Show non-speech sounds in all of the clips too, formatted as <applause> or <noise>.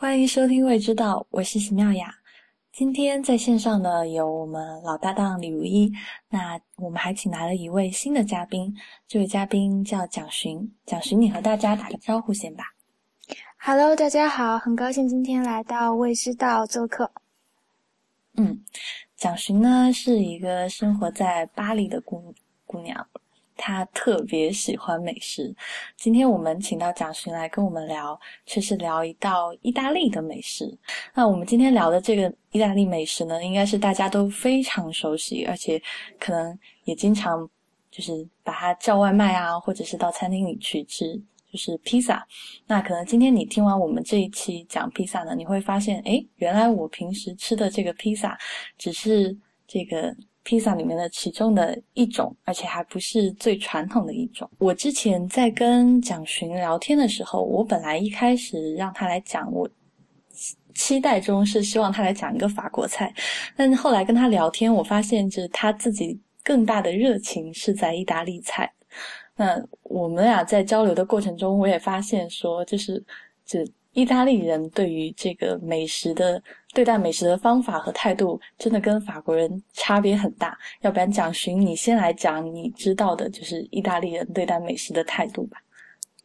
欢迎收听《未知道》，我是席妙雅。今天在线上呢有我们老搭档李如一，那我们还请来了一位新的嘉宾，这位嘉宾叫蒋寻。蒋寻，你和大家打个招呼先吧。Hello，大家好，很高兴今天来到《未知道》做客。嗯，蒋寻呢是一个生活在巴黎的姑姑娘。他特别喜欢美食，今天我们请到蒋勋来跟我们聊，却是聊一道意大利的美食。那我们今天聊的这个意大利美食呢，应该是大家都非常熟悉，而且可能也经常就是把它叫外卖啊，或者是到餐厅里去吃，就是披萨。那可能今天你听完我们这一期讲披萨呢，你会发现，诶，原来我平时吃的这个披萨只是这个。披萨里面的其中的一种，而且还不是最传统的一种。我之前在跟蒋寻聊天的时候，我本来一开始让他来讲，我期待中是希望他来讲一个法国菜，但是后来跟他聊天，我发现就是他自己更大的热情是在意大利菜。那我们俩在交流的过程中，我也发现说，就是这。意大利人对于这个美食的对待美食的方法和态度，真的跟法国人差别很大。要不然，蒋寻，你先来讲你知道的，就是意大利人对待美食的态度吧。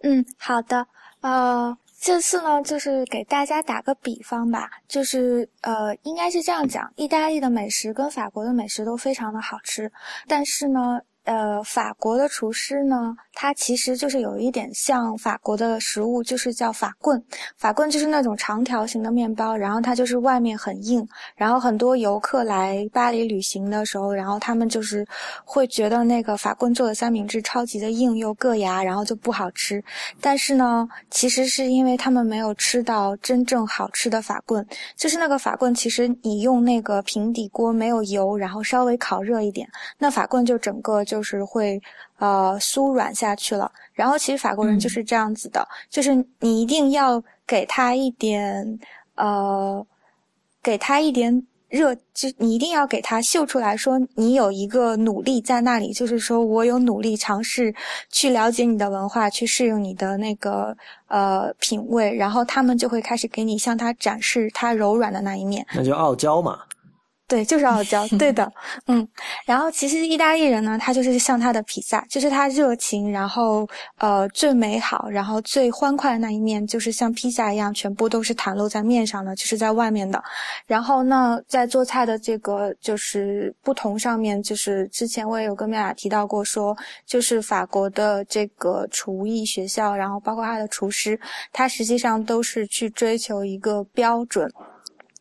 嗯，好的。呃，这次呢，就是给大家打个比方吧，就是呃，应该是这样讲：意大利的美食跟法国的美食都非常的好吃，但是呢。呃，法国的厨师呢，它其实就是有一点像法国的食物，就是叫法棍。法棍就是那种长条形的面包，然后它就是外面很硬。然后很多游客来巴黎旅行的时候，然后他们就是会觉得那个法棍做的三明治超级的硬又硌牙，然后就不好吃。但是呢，其实是因为他们没有吃到真正好吃的法棍，就是那个法棍，其实你用那个平底锅没有油，然后稍微烤热一点，那法棍就整个。就是会，呃，酥软下去了。然后其实法国人就是这样子的，就是你一定要给他一点，呃，给他一点热，就你一定要给他秀出来说你有一个努力在那里，就是说我有努力尝试去了解你的文化，去适应你的那个呃品味，然后他们就会开始给你向他展示他柔软的那一面。那就傲娇嘛。对，就是傲娇，对的，<laughs> 嗯，然后其实意大利人呢，他就是像他的披萨，就是他热情，然后呃最美好，然后最欢快的那一面，就是像披萨一样，全部都是袒露在面上的，就是在外面的。然后呢，在做菜的这个就是不同上面，就是之前我也有跟妙雅提到过，说就是法国的这个厨艺学校，然后包括他的厨师，他实际上都是去追求一个标准。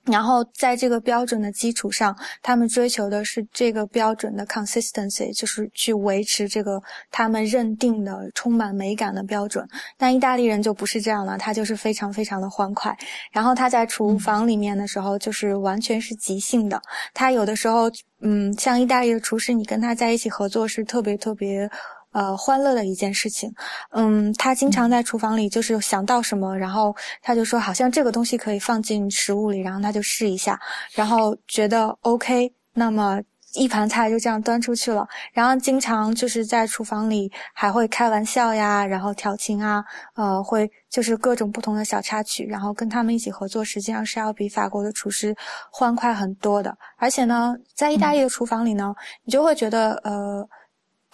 然后在这个标准的基础上，他们追求的是这个标准的 consistency，就是去维持这个他们认定的充满美感的标准。但意大利人就不是这样了，他就是非常非常的欢快。然后他在厨房里面的时候，就是完全是即兴的。他有的时候，嗯，像意大利的厨师，你跟他在一起合作是特别特别。呃，欢乐的一件事情，嗯，他经常在厨房里，就是想到什么，然后他就说，好像这个东西可以放进食物里，然后他就试一下，然后觉得 OK，那么一盘菜就这样端出去了。然后经常就是在厨房里还会开玩笑呀，然后调情啊，呃，会就是各种不同的小插曲，然后跟他们一起合作，实际上是要比法国的厨师欢快很多的。而且呢，在意大利的厨房里呢，你就会觉得，呃。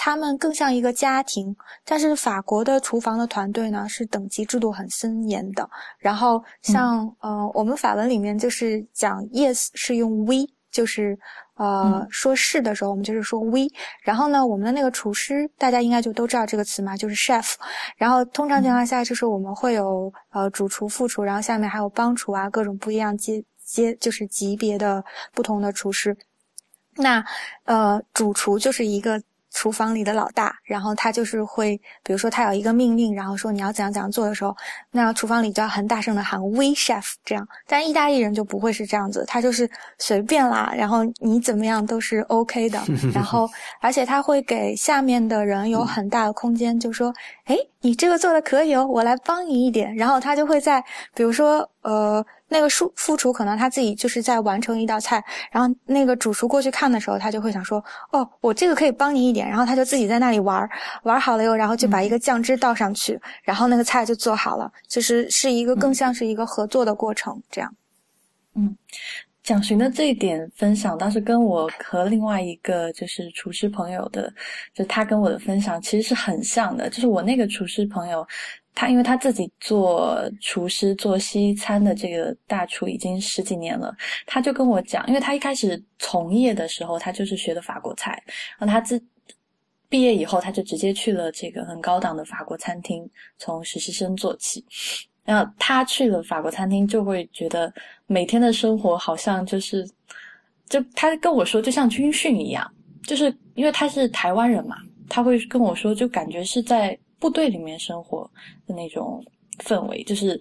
他们更像一个家庭，但是法国的厨房的团队呢是等级制度很森严的。然后像呃，我们法文里面就是讲 yes 是用 we，就是呃说是的时候我们就是说 we。然后呢，我们的那个厨师大家应该就都知道这个词嘛，就是 chef。然后通常情况下就是我们会有呃主厨、副厨，然后下面还有帮厨啊，各种不一样阶阶就是级别的不同的厨师。那呃主厨就是一个。厨房里的老大，然后他就是会，比如说他有一个命令，然后说你要怎样怎样做的时候，那厨房里就要很大声的喊 “We chef” 这样。但意大利人就不会是这样子，他就是随便啦，然后你怎么样都是 OK 的。<laughs> 然后，而且他会给下面的人有很大的空间，就说：“哎，你这个做的可以哦，我来帮你一点。”然后他就会在，比如说。呃，那个副副厨可能他自己就是在完成一道菜，然后那个主厨过去看的时候，他就会想说，哦，我这个可以帮你一点，然后他就自己在那里玩玩好了以后，然后就把一个酱汁倒上去，然后那个菜就做好了，就是是一个更像是一个合作的过程，这样。嗯。蒋寻的这一点分享，倒是跟我和另外一个就是厨师朋友的，就他跟我的分享其实是很像的。就是我那个厨师朋友，他因为他自己做厨师做西餐的这个大厨已经十几年了，他就跟我讲，因为他一开始从业的时候，他就是学的法国菜，然后他自毕业以后，他就直接去了这个很高档的法国餐厅，从实习生做起。然后他去了法国餐厅，就会觉得每天的生活好像就是，就他跟我说，就像军训一样，就是因为他是台湾人嘛，他会跟我说，就感觉是在部队里面生活的那种氛围，就是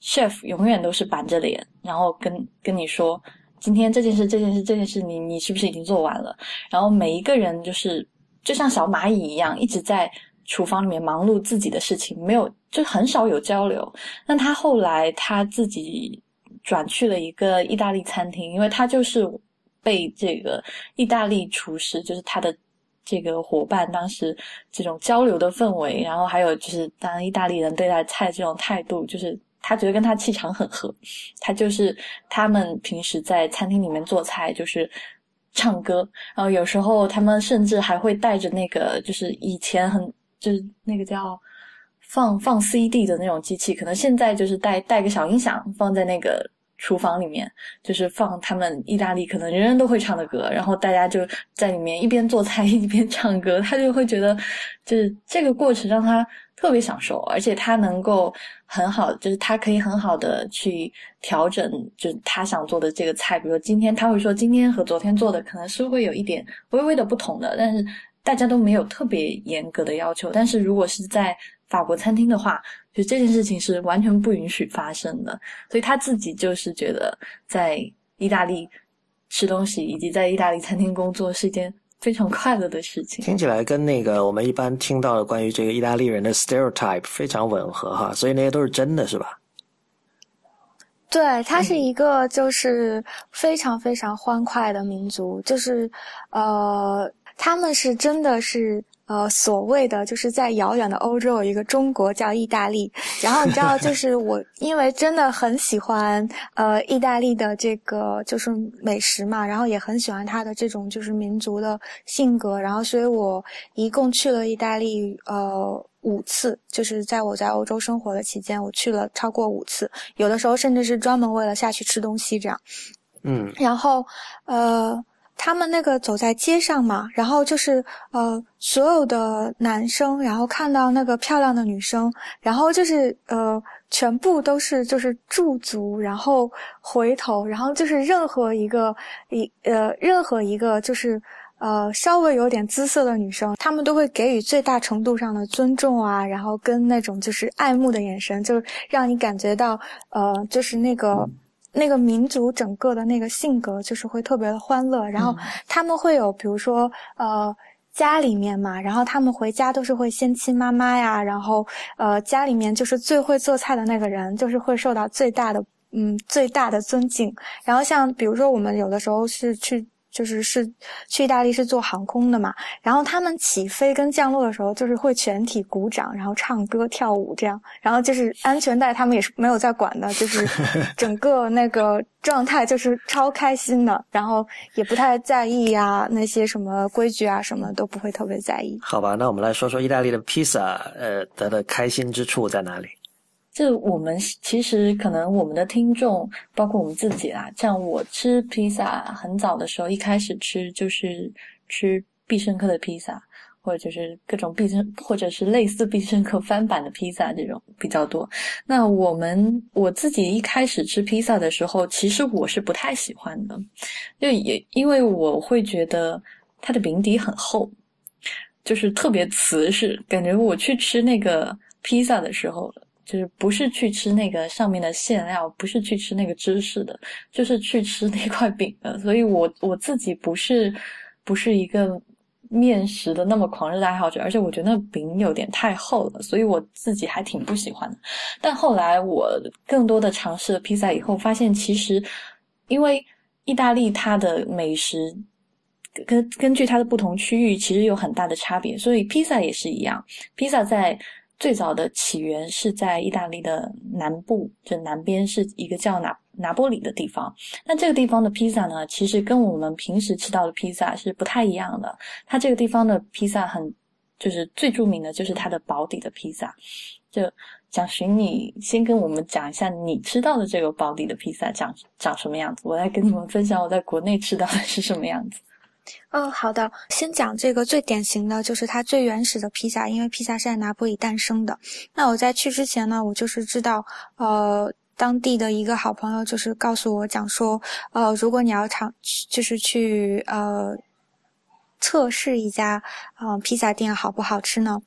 chef 永远都是板着脸，然后跟跟你说，今天这件事、这件事、这件事，你你是不是已经做完了？然后每一个人就是就像小蚂蚁一样，一直在。厨房里面忙碌自己的事情，没有就很少有交流。那他后来他自己转去了一个意大利餐厅，因为他就是被这个意大利厨师，就是他的这个伙伴，当时这种交流的氛围，然后还有就是当意大利人对待菜这种态度，就是他觉得跟他气场很合。他就是他们平时在餐厅里面做菜，就是唱歌，然后有时候他们甚至还会带着那个，就是以前很。就是那个叫放放 CD 的那种机器，可能现在就是带带个小音响放在那个厨房里面，就是放他们意大利可能人人都会唱的歌，然后大家就在里面一边做菜 <laughs> 一边唱歌，他就会觉得就是这个过程让他特别享受，而且他能够很好，就是他可以很好的去调整，就是他想做的这个菜，比如今天他会说今天和昨天做的可能是会有一点微微的不同的，但是。大家都没有特别严格的要求，但是如果是在法国餐厅的话，就这件事情是完全不允许发生的。所以他自己就是觉得在意大利吃东西以及在意大利餐厅工作是一件非常快乐的事情。听起来跟那个我们一般听到的关于这个意大利人的 stereotype 非常吻合哈，所以那些都是真的是吧？对，他是一个就是非常非常欢快的民族，就是呃。他们是真的是呃所谓的就是在遥远的欧洲有一个中国叫意大利，然后你知道就 <laughs> 是我因为真的很喜欢呃意大利的这个就是美食嘛，然后也很喜欢它的这种就是民族的性格，然后所以我一共去了意大利呃五次，就是在我在欧洲生活的期间，我去了超过五次，有的时候甚至是专门为了下去吃东西这样，嗯，然后呃。他们那个走在街上嘛，然后就是呃，所有的男生，然后看到那个漂亮的女生，然后就是呃，全部都是就是驻足，然后回头，然后就是任何一个一呃，任何一个就是呃，稍微有点姿色的女生，他们都会给予最大程度上的尊重啊，然后跟那种就是爱慕的眼神，就是让你感觉到呃，就是那个。那个民族整个的那个性格就是会特别的欢乐，然后他们会有，比如说呃家里面嘛，然后他们回家都是会先亲妈妈呀，然后呃家里面就是最会做菜的那个人，就是会受到最大的嗯最大的尊敬。然后像比如说我们有的时候是去。就是是去意大利是坐航空的嘛，然后他们起飞跟降落的时候，就是会全体鼓掌，然后唱歌跳舞这样，然后就是安全带他们也是没有在管的，就是 <laughs> 整个那个状态就是超开心的，然后也不太在意呀那些什么规矩啊什么都不会特别在意。好吧，那我们来说说意大利的披萨，呃，它的开心之处在哪里？就我们其实可能我们的听众，包括我们自己啦，像我吃披萨很早的时候，一开始吃就是吃必胜客的披萨，或者就是各种必胜，或者是类似必胜客翻版的披萨这种比较多。那我们我自己一开始吃披萨的时候，其实我是不太喜欢的，就也因为我会觉得它的饼底很厚，就是特别瓷实，感觉我去吃那个披萨的时候。就是不是去吃那个上面的馅料，不是去吃那个芝士的，就是去吃那块饼的。所以我我自己不是不是一个面食的那么狂热的爱好者，而且我觉得那饼有点太厚了，所以我自己还挺不喜欢的。但后来我更多的尝试了披萨以后，发现其实因为意大利它的美食根根据它的不同区域其实有很大的差别，所以披萨也是一样。披萨在最早的起源是在意大利的南部，就南边是一个叫拿拿波里的地方。那这个地方的披萨呢，其实跟我们平时吃到的披萨是不太一样的。它这个地方的披萨很，就是最著名的就是它的薄底的披萨。就蒋寻，你先跟我们讲一下你吃到的这个薄底的披萨长长什么样子，我来跟你们分享我在国内吃到的是什么样子。嗯，好的。先讲这个最典型的就是它最原始的披萨，因为披萨是在拿破里诞生的。那我在去之前呢，我就是知道，呃，当地的一个好朋友就是告诉我讲说，呃，如果你要尝，就是去呃测试一家呃披萨店好不好吃呢？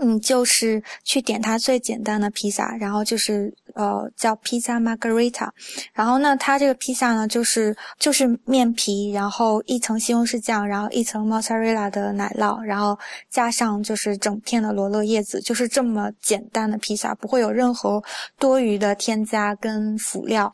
嗯，就是去点它最简单的披萨，然后就是呃叫披萨 Margarita，然后呢，它这个披萨呢就是就是面皮，然后一层西红柿酱，然后一层 mozzarella 的奶酪，然后加上就是整片的罗勒叶子，就是这么简单的披萨，不会有任何多余的添加跟辅料。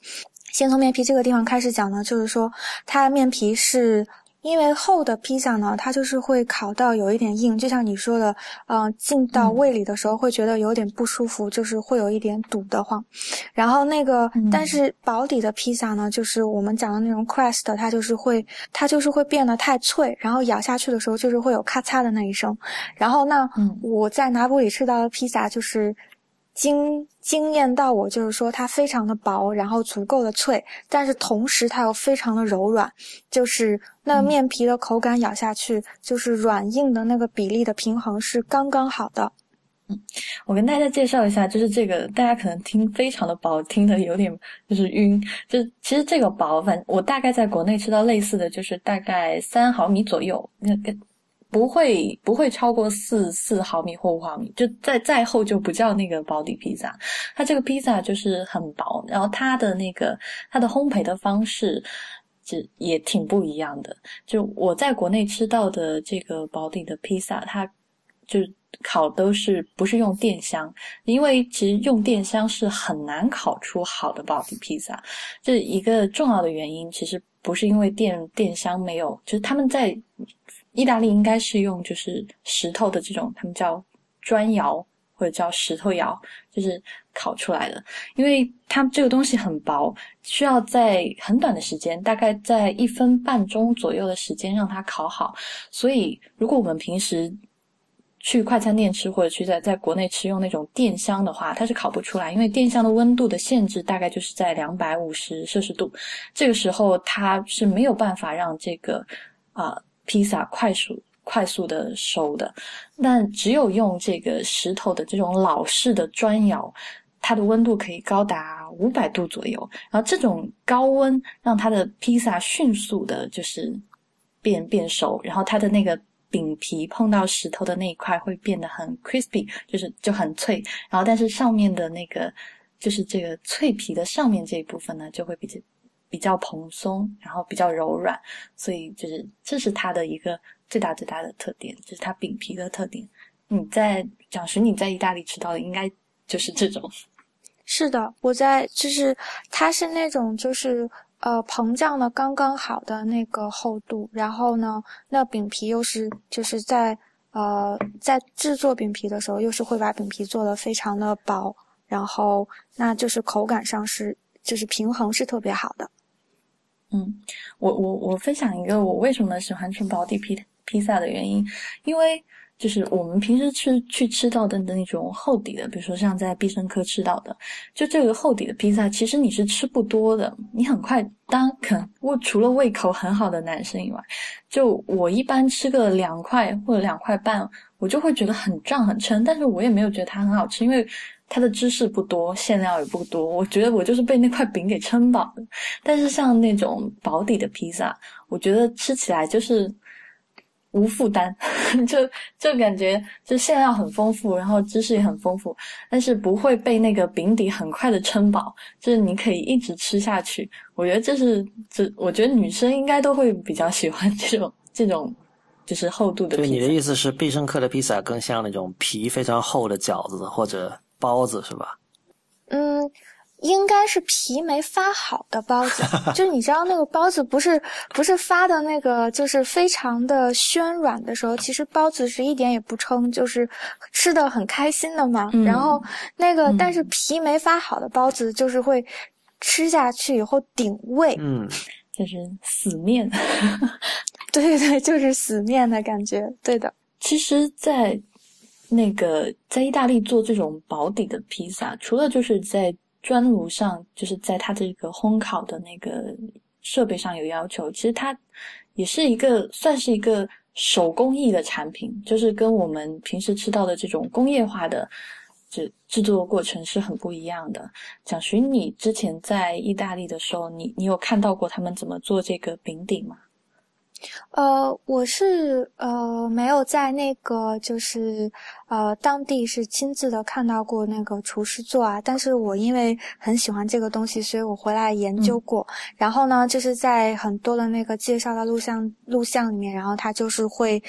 先从面皮这个地方开始讲呢，就是说它面皮是。因为厚的披萨呢，它就是会烤到有一点硬，就像你说的，嗯，进到胃里的时候会觉得有点不舒服，就是会有一点堵得慌。然后那个，但是薄底的披萨呢，就是我们讲的那种 crust，它就是会，它就是会变得太脆，然后咬下去的时候就是会有咔嚓的那一声。然后那我在拿破里吃到的披萨就是惊惊艳到我，就是说它非常的薄，然后足够的脆，但是同时它又非常的柔软，就是。那面皮的口感咬下去，就是软硬的那个比例的平衡是刚刚好的。嗯，我跟大家介绍一下，就是这个大家可能听非常的薄，听的有点就是晕。就是其实这个薄，反我大概在国内吃到类似的就是大概三毫米左右，那个不会不会超过四四毫米或五毫米，就再再厚就不叫那个薄底披萨。它这个披萨就是很薄，然后它的那个它的烘焙的方式。也挺不一样的。就我在国内吃到的这个薄底的披萨，它就烤都是不是用电箱，因为其实用电箱是很难烤出好的薄底披萨。这一个重要的原因，其实不是因为电电箱没有，就是他们在意大利应该是用就是石头的这种，他们叫砖窑。或者叫石头窑，就是烤出来的，因为它这个东西很薄，需要在很短的时间，大概在一分半钟左右的时间让它烤好。所以，如果我们平时去快餐店吃，或者去在在国内吃用那种电箱的话，它是烤不出来，因为电箱的温度的限制大概就是在两百五十摄氏度，这个时候它是没有办法让这个啊披萨快速。快速的熟的，但只有用这个石头的这种老式的砖窑，它的温度可以高达五百度左右。然后这种高温让它的披萨迅速的就是变变熟，然后它的那个饼皮碰到石头的那一块会变得很 crispy，就是就很脆。然后但是上面的那个就是这个脆皮的上面这一部分呢，就会比较比较蓬松，然后比较柔软。所以就是这是它的一个。最大最大的特点就是它饼皮的特点。你在讲实你在意大利吃到的应该就是这种。是的，我在就是它是那种就是呃膨胀的刚刚好的那个厚度，然后呢，那饼皮又是就是在呃在制作饼皮的时候又是会把饼皮做的非常的薄，然后那就是口感上是就是平衡是特别好的。嗯，我我我分享一个我为什么喜欢吃薄底披披萨的原因，因为就是我们平时吃去吃到的那种厚底的，比如说像在必胜客吃到的，就这个厚底的披萨，其实你是吃不多的，你很快，当可我除了胃口很好的男生以外，就我一般吃个两块或者两块半，我就会觉得很胀很撑，但是我也没有觉得它很好吃，因为它的芝士不多，馅料也不多，我觉得我就是被那块饼给撑饱的。但是像那种薄底的披萨，我觉得吃起来就是。无负担，<laughs> 就就感觉就馅料很丰富，然后芝士也很丰富，但是不会被那个饼底很快的撑饱，就是你可以一直吃下去。我觉得这是这，我觉得女生应该都会比较喜欢这种这种就是厚度的。对，你的意思是必胜客的披萨更像那种皮非常厚的饺子或者包子，是吧？嗯。应该是皮没发好的包子，<laughs> 就你知道那个包子不是不是发的那个，就是非常的暄软的时候，其实包子是一点也不撑，就是吃的很开心的嘛。然后那个但是皮没发好的包子，就是会吃下去以后顶胃，嗯，就是死面。<laughs> 对对，就是死面的感觉。对的，其实，在那个在意大利做这种薄底的披萨，除了就是在砖炉上，就是在它这个烘烤的那个设备上有要求。其实它也是一个算是一个手工艺的产品，就是跟我们平时吃到的这种工业化的制制作过程是很不一样的。蒋寻，你之前在意大利的时候，你你有看到过他们怎么做这个饼底吗？呃，我是呃没有在那个就是呃当地是亲自的看到过那个厨师做啊，但是我因为很喜欢这个东西，所以我回来研究过。然后呢，就是在很多的那个介绍的录像录像里面，然后他就是会。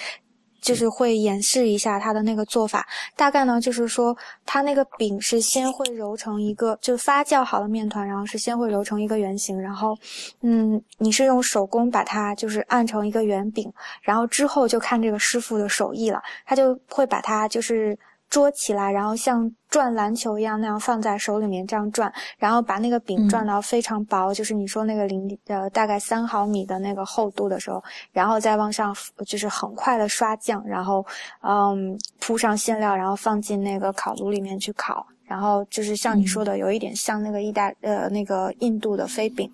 就是会演示一下它的那个做法，大概呢就是说，它那个饼是先会揉成一个，就发酵好的面团，然后是先会揉成一个圆形，然后，嗯，你是用手工把它就是按成一个圆饼，然后之后就看这个师傅的手艺了，他就会把它就是。捉起来，然后像转篮球一样那样放在手里面这样转，然后把那个饼转到非常薄，就是你说那个零呃大概三毫米的那个厚度的时候，然后再往上就是很快的刷酱，然后嗯铺上馅料，然后放进那个烤炉里面去烤，然后就是像你说的，有一点像那个意大呃那个印度的飞饼。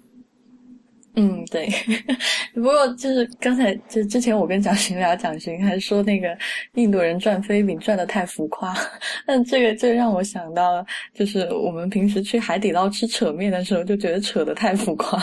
嗯，对。<laughs> 不过就是刚才就之前我跟蒋勋聊，蒋勋还说那个印度人转飞饼转的太浮夸。<laughs> 但这个这让我想到了，就是我们平时去海底捞吃扯面的时候，就觉得扯的太浮夸。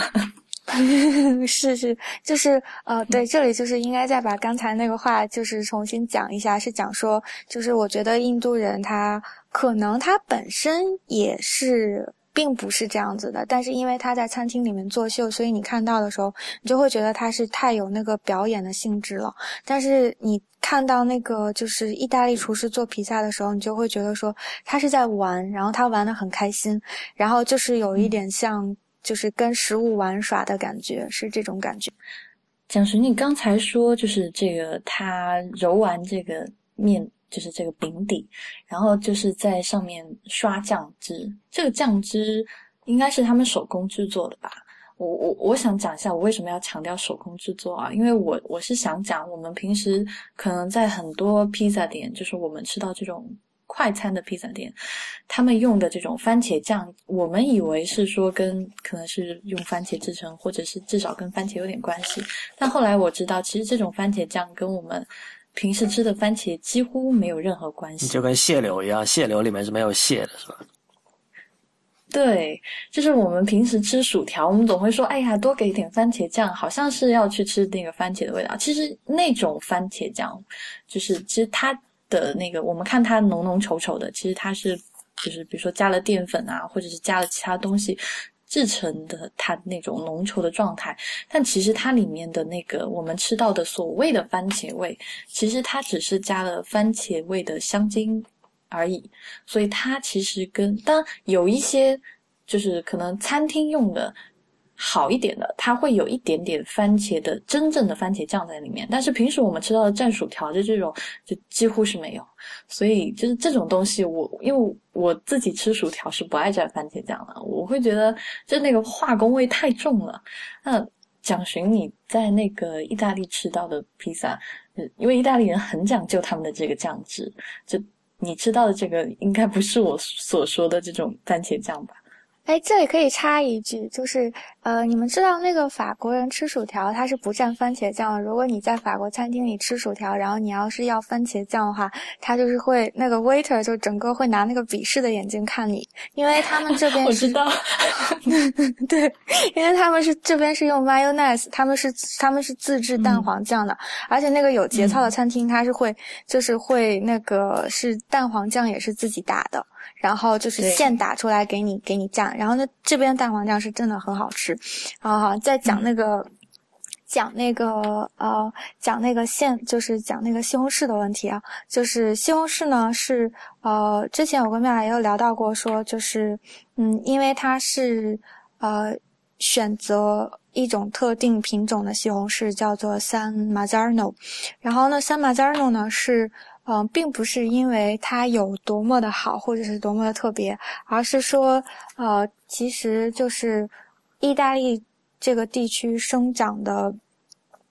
<laughs> 是是，就是呃，对，这里就是应该再把刚才那个话就是重新讲一下，是讲说，就是我觉得印度人他可能他本身也是。并不是这样子的，但是因为他在餐厅里面作秀，所以你看到的时候，你就会觉得他是太有那个表演的性质了。但是你看到那个就是意大利厨师做披萨的时候，你就会觉得说他是在玩，然后他玩的很开心，然后就是有一点像就是跟食物玩耍的感觉，是这种感觉。蒋石，你刚才说就是这个他揉完这个面。就是这个饼底，然后就是在上面刷酱汁。这个酱汁应该是他们手工制作的吧？我我我想讲一下我为什么要强调手工制作啊？因为我我是想讲，我们平时可能在很多披萨店，就是我们吃到这种快餐的披萨店，他们用的这种番茄酱，我们以为是说跟可能是用番茄制成，或者是至少跟番茄有点关系。但后来我知道，其实这种番茄酱跟我们。平时吃的番茄几乎没有任何关系，就跟蟹柳一样，蟹柳里面是没有蟹的，是吧？对，就是我们平时吃薯条，我们总会说：“哎呀，多给一点番茄酱，好像是要去吃那个番茄的味道。”其实那种番茄酱，就是其实它的那个，我们看它浓浓稠稠的，其实它是就是比如说加了淀粉啊，或者是加了其他东西。制成的它那种浓稠的状态，但其实它里面的那个我们吃到的所谓的番茄味，其实它只是加了番茄味的香精而已。所以它其实跟当有一些就是可能餐厅用的。好一点的，它会有一点点番茄的真正的番茄酱在里面，但是平时我们吃到的蘸薯条的这种就几乎是没有，所以就是这种东西，我因为我自己吃薯条是不爱蘸番茄酱的，我会觉得就那个化工味太重了。那蒋寻你在那个意大利吃到的披萨，因为意大利人很讲究他们的这个酱汁，就你吃到的这个应该不是我所说的这种番茄酱吧？哎，这里可以插一句，就是，呃，你们知道那个法国人吃薯条，他是不蘸番茄酱的。如果你在法国餐厅里吃薯条，然后你要是要番茄酱的话，他就是会那个 waiter 就整个会拿那个鄙视的眼睛看你，因为他们这边 <laughs> 我知道，<laughs> 对，因为他们是这边是用 mayonnaise，他们是他们是自制蛋黄酱的，而且那个有节操的餐厅，他是会就是会那个是蛋黄酱也是自己打的。然后就是现打出来给你，给你酱。然后呢，这边蛋黄酱是真的很好吃。啊，再讲那个。讲那个呃，讲那个馅，就是讲那个西红柿的问题啊。就是西红柿呢，是呃，之前我跟妙雅也有聊到过，说就是嗯，因为它是呃选择一种特定品种的西红柿，叫做 San Marzano。然后呢，San Marzano 呢是嗯，并不是因为它有多么的好，或者是多么的特别，而是说呃，其实就是意大利。这个地区生长的，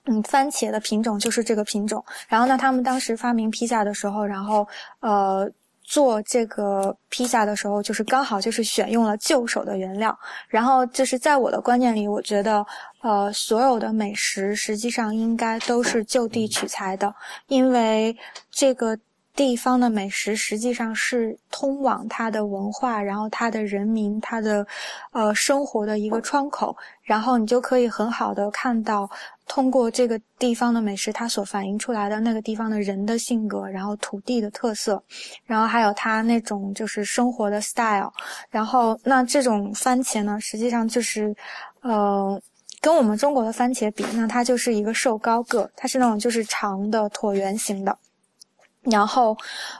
嗯，番茄的品种就是这个品种。然后呢，他们当时发明披萨的时候，然后呃，做这个披萨的时候，就是刚好就是选用了旧手的原料。然后就是在我的观念里，我觉得呃，所有的美食实际上应该都是就地取材的，因为这个。地方的美食实际上是通往它的文化，然后它的人民，它的，呃，生活的一个窗口。然后你就可以很好的看到，通过这个地方的美食，它所反映出来的那个地方的人的性格，然后土地的特色，然后还有它那种就是生活的 style。然后那这种番茄呢，实际上就是，呃，跟我们中国的番茄比，那它就是一个瘦高个，它是那种就是长的椭圆形的。然后，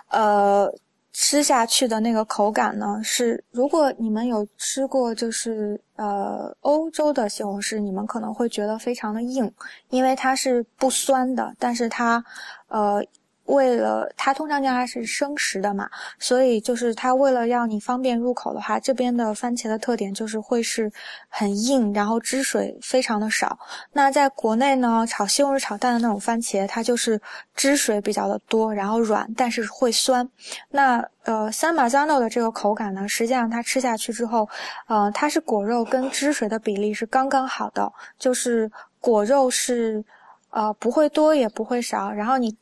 呃，吃下去的那个口感呢，是如果你们有吃过，就是呃欧洲的西红柿，你们可能会觉得非常的硬，因为它是不酸的，但是它，呃。为了它通常叫它是生食的嘛，所以就是它为了让你方便入口的话，这边的番茄的特点就是会是很硬，然后汁水非常的少。那在国内呢，炒西红柿炒蛋的那种番茄，它就是汁水比较的多，然后软，但是会酸。那呃，三马扎诺的这个口感呢，实际上它吃下去之后，呃，它是果肉跟汁水的比例是刚刚好的，就是果肉是呃不会多也不会少，然后你。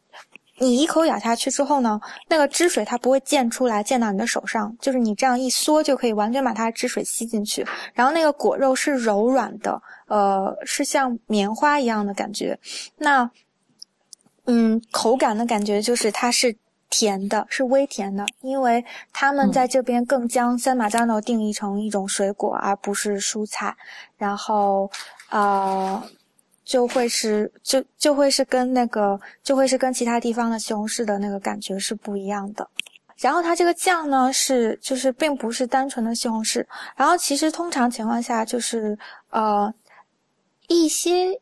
你一口咬下去之后呢，那个汁水它不会溅出来，溅到你的手上，就是你这样一缩就可以完全把它的汁水吸进去。然后那个果肉是柔软的，呃，是像棉花一样的感觉。那，嗯，口感的感觉就是它是甜的，是微甜的，因为他们在这边更将三马扎诺定义成一种水果，而不是蔬菜。然后，呃。就会是就就会是跟那个就会是跟其他地方的西红柿的那个感觉是不一样的，然后它这个酱呢是就是并不是单纯的西红柿，然后其实通常情况下就是呃一些。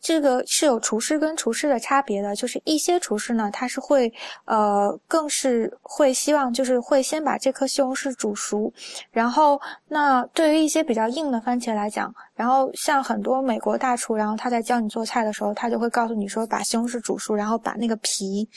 这个是有厨师跟厨师的差别的，就是一些厨师呢，他是会，呃，更是会希望就是会先把这颗西红柿煮熟，然后那对于一些比较硬的番茄来讲，然后像很多美国大厨，然后他在教你做菜的时候，他就会告诉你说，把西红柿煮熟，然后把那个皮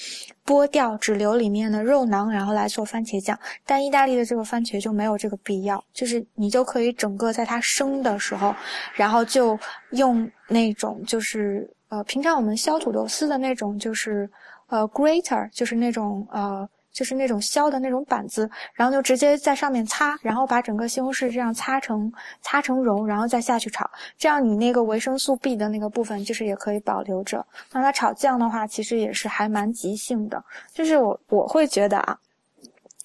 剥掉，只留里面的肉囊，然后来做番茄酱。但意大利的这个番茄就没有这个必要，就是你就可以整个在它生的时候，然后就用。那种就是呃，平常我们削土豆丝的那种，就是呃，grater，就是那种呃，就是那种削的那种板子，然后就直接在上面擦，然后把整个西红柿这样擦成擦成蓉，然后再下去炒，这样你那个维生素 B 的那个部分就是也可以保留着。那它炒酱的话，其实也是还蛮即兴的，就是我我会觉得啊，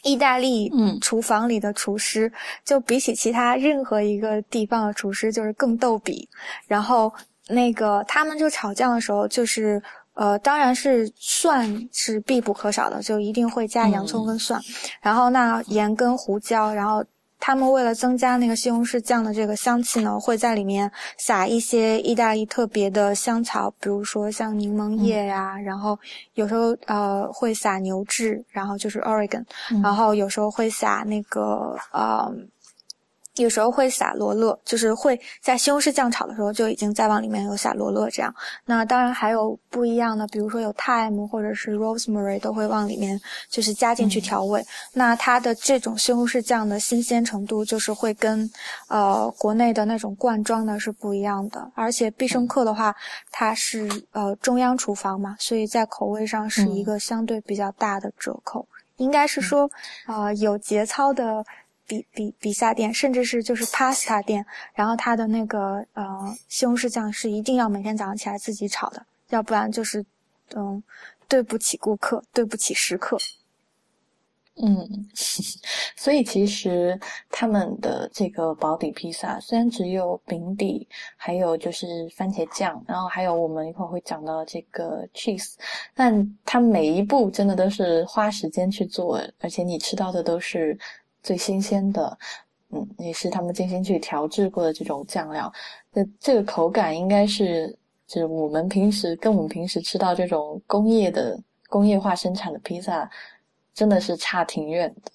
意大利嗯厨房里的厨师，就比起其他任何一个地方的厨师，就是更逗比，然后。那个他们就炒酱的时候，就是呃，当然是蒜是必不可少的，就一定会加洋葱跟蒜，然后那盐跟胡椒，然后他们为了增加那个西红柿酱的这个香气呢，会在里面撒一些意大利特别的香草，比如说像柠檬叶呀，然后有时候呃会撒牛至，然后就是 Oregon，然后有时候会撒那个呃。有时候会撒罗勒，就是会在西红柿酱炒的时候就已经在往里面有撒罗勒这样。那当然还有不一样的，比如说有 thyme 或者是 rosemary 都会往里面就是加进去调味。那它的这种西红柿酱的新鲜程度就是会跟呃国内的那种罐装的是不一样的。而且必胜客的话，它是呃中央厨房嘛，所以在口味上是一个相对比较大的折扣。应该是说，呃有节操的。比比比萨店，甚至是就是 pasta 店，然后它的那个呃西红柿酱是一定要每天早上起来自己炒的，要不然就是嗯对不起顾客，对不起食客。嗯，<laughs> 所以其实他们的这个薄底披萨虽然只有饼底，还有就是番茄酱，然后还有我们一会儿会讲到这个 cheese，但它每一步真的都是花时间去做，而且你吃到的都是最新鲜的，嗯，也是他们精心去调制过的这种酱料，那这个口感应该是就是我们平时跟我们平时吃到这种工业的工业化生产的披萨。真的是差挺远的，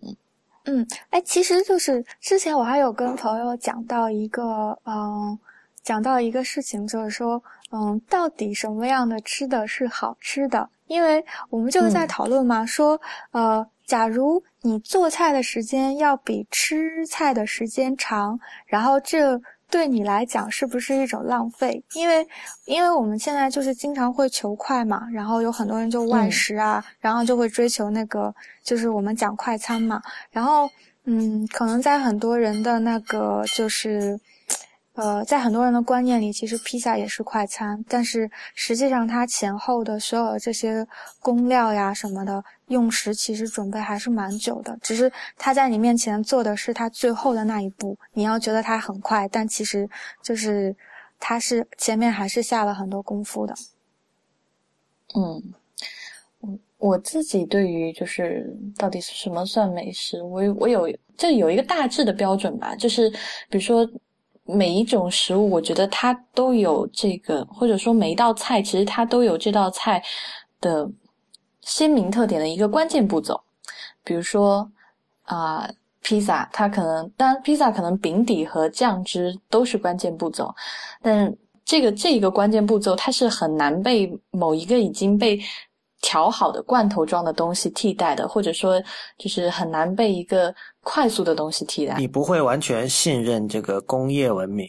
嗯嗯，哎，其实就是之前我还有跟朋友讲到一个，嗯，讲到一个事情，就是说，嗯，到底什么样的吃的是好吃的？因为我们就是在讨论嘛，说，呃，假如你做菜的时间要比吃菜的时间长，然后这。对你来讲是不是一种浪费？因为，因为我们现在就是经常会求快嘛，然后有很多人就外食啊，然后就会追求那个，就是我们讲快餐嘛。然后，嗯，可能在很多人的那个就是。呃，在很多人的观念里，其实披萨也是快餐，但是实际上它前后的所有的这些工料呀什么的用时，其实准备还是蛮久的。只是他在你面前做的是他最后的那一步，你要觉得它很快，但其实就是他是前面还是下了很多功夫的。嗯，我我自己对于就是到底是什么算美食，我我有就有一个大致的标准吧，就是比如说。每一种食物，我觉得它都有这个，或者说每一道菜，其实它都有这道菜的鲜明特点的一个关键步骤。比如说啊，披萨，它可能当然披萨可能饼底和酱汁都是关键步骤，但这个这一个关键步骤，它是很难被某一个已经被调好的罐头装的东西替代的，或者说就是很难被一个。快速的东西替代，你不会完全信任这个工业文明，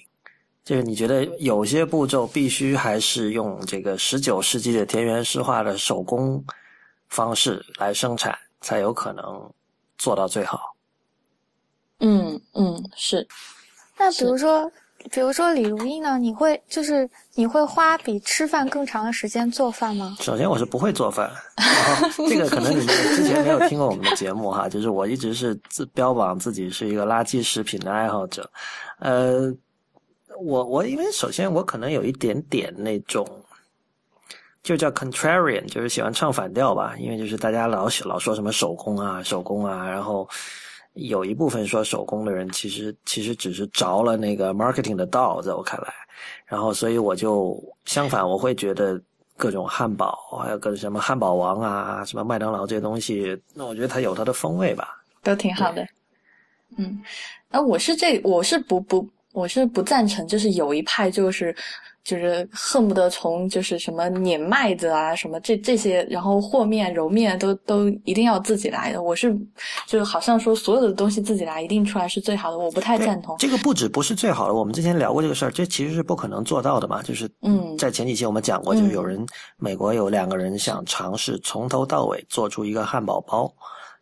就是你觉得有些步骤必须还是用这个十九世纪的田园诗画的手工方式来生产，才有可能做到最好。嗯嗯，是。那比如说。比如说李如一呢，你会就是你会花比吃饭更长的时间做饭吗？首先我是不会做饭，这个可能你们之前没有听过我们的节目哈，就是我一直是自标榜自己是一个垃圾食品的爱好者。呃，我我因为首先我可能有一点点那种，就叫 contrarian，就是喜欢唱反调吧，因为就是大家老老说什么手工啊手工啊，然后。有一部分说手工的人，其实其实只是着了那个 marketing 的道，在我看来，然后所以我就相反，我会觉得各种汉堡，还有各种什么汉堡王啊，什么麦当劳这些东西，那我觉得它有它的风味吧，都挺好的。嗯，那我是这，我是不不，我是不赞成，就是有一派就是。就是恨不得从就是什么碾麦子啊，什么这这些，然后和面揉面都都一定要自己来的。我是，就是好像说所有的东西自己来一定出来是最好的，我不太赞同。这个不止不是最好的，我们之前聊过这个事儿，这其实是不可能做到的嘛。就是嗯，在前几期我们讲过，就有人美国有两个人想尝试从头到尾做出一个汉堡包。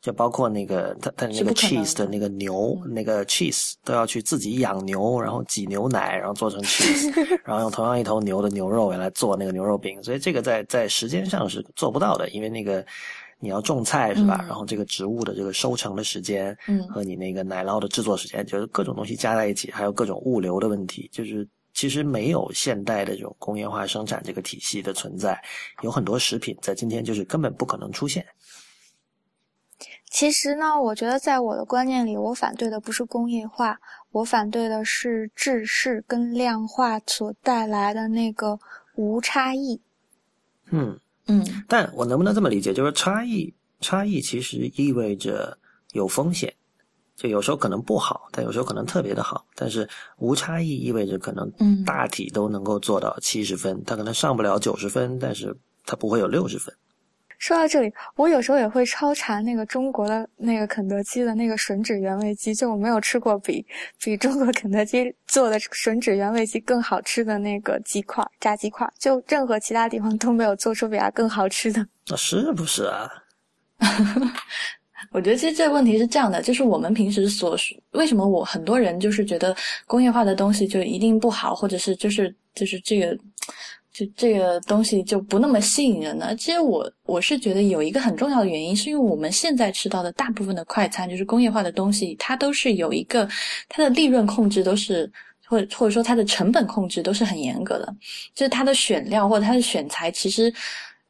就包括那个他他那个 cheese 的那个牛，那个 cheese 都要去自己养牛，然后挤牛奶，然后做成 <laughs> cheese，然后用同样一头牛的牛肉来做那个牛肉饼。所以这个在在时间上是做不到的，因为那个你要种菜是吧？然后这个植物的这个收成的时间，嗯和你那个奶酪的制作时间，就是各种东西加在一起，还有各种物流的问题，就是其实没有现代的这种工业化生产这个体系的存在，有很多食品在今天就是根本不可能出现。其实呢，我觉得在我的观念里，我反对的不是工业化，我反对的是制式跟量化所带来的那个无差异。嗯嗯，但我能不能这么理解，就是差异差异其实意味着有风险，就有时候可能不好，但有时候可能特别的好。但是无差异意味着可能大体都能够做到七十分，它可能上不了九十分，但是它不会有六十分。说到这里，我有时候也会超馋那个中国的那个肯德基的那个吮指原味鸡，就我没有吃过比比中国肯德基做的吮指原味鸡更好吃的那个鸡块炸鸡块，就任何其他地方都没有做出比它更好吃的。那是不是啊？<laughs> 我觉得其实这个问题是这样的，就是我们平时所为什么我很多人就是觉得工业化的东西就一定不好，或者是就是就是这个。就这个东西就不那么吸引人呢？其实我我是觉得有一个很重要的原因，是因为我们现在吃到的大部分的快餐，就是工业化的东西，它都是有一个它的利润控制都是，或或者说它的成本控制都是很严格的，就是它的选料或者它的选材，其实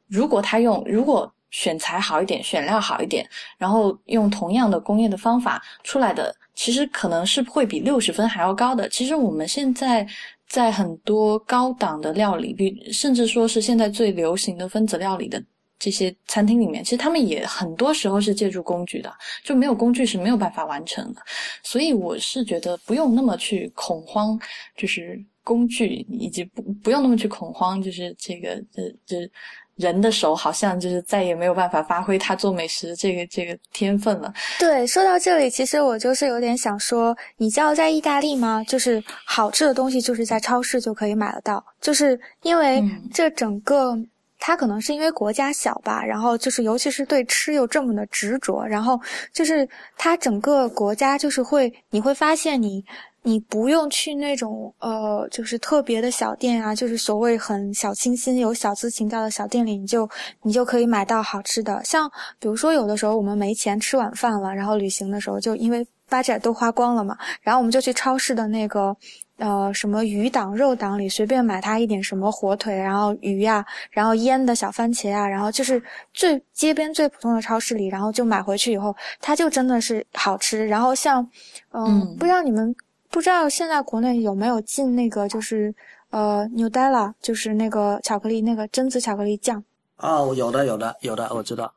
如果它用如果选材好一点，选料好一点，然后用同样的工业的方法出来的，其实可能是会比六十分还要高的。其实我们现在。在很多高档的料理，比甚至说是现在最流行的分子料理的这些餐厅里面，其实他们也很多时候是借助工具的，就没有工具是没有办法完成的。所以我是觉得不用那么去恐慌，就是工具以及不不用那么去恐慌，就是这个这这。人的手好像就是再也没有办法发挥他做美食这个这个天分了。对，说到这里，其实我就是有点想说，你知道在意大利吗？就是好吃的东西就是在超市就可以买得到，就是因为这整个它可能是因为国家小吧，然后就是尤其是对吃又这么的执着，然后就是它整个国家就是会，你会发现你。你不用去那种呃，就是特别的小店啊，就是所谓很小清新、有小资情调的小店里，你就你就可以买到好吃的。像比如说，有的时候我们没钱吃晚饭了，然后旅行的时候就因为 budget 都花光了嘛，然后我们就去超市的那个呃什么鱼档、肉档里随便买它一点什么火腿，然后鱼呀，然后腌的小番茄啊，然后就是最街边最普通的超市里，然后就买回去以后，它就真的是好吃。然后像嗯，不知道你们。不知道现在国内有没有进那个，就是呃，Nutella，就是那个巧克力那个榛子巧克力酱。哦，有的，有的，有的，我知道。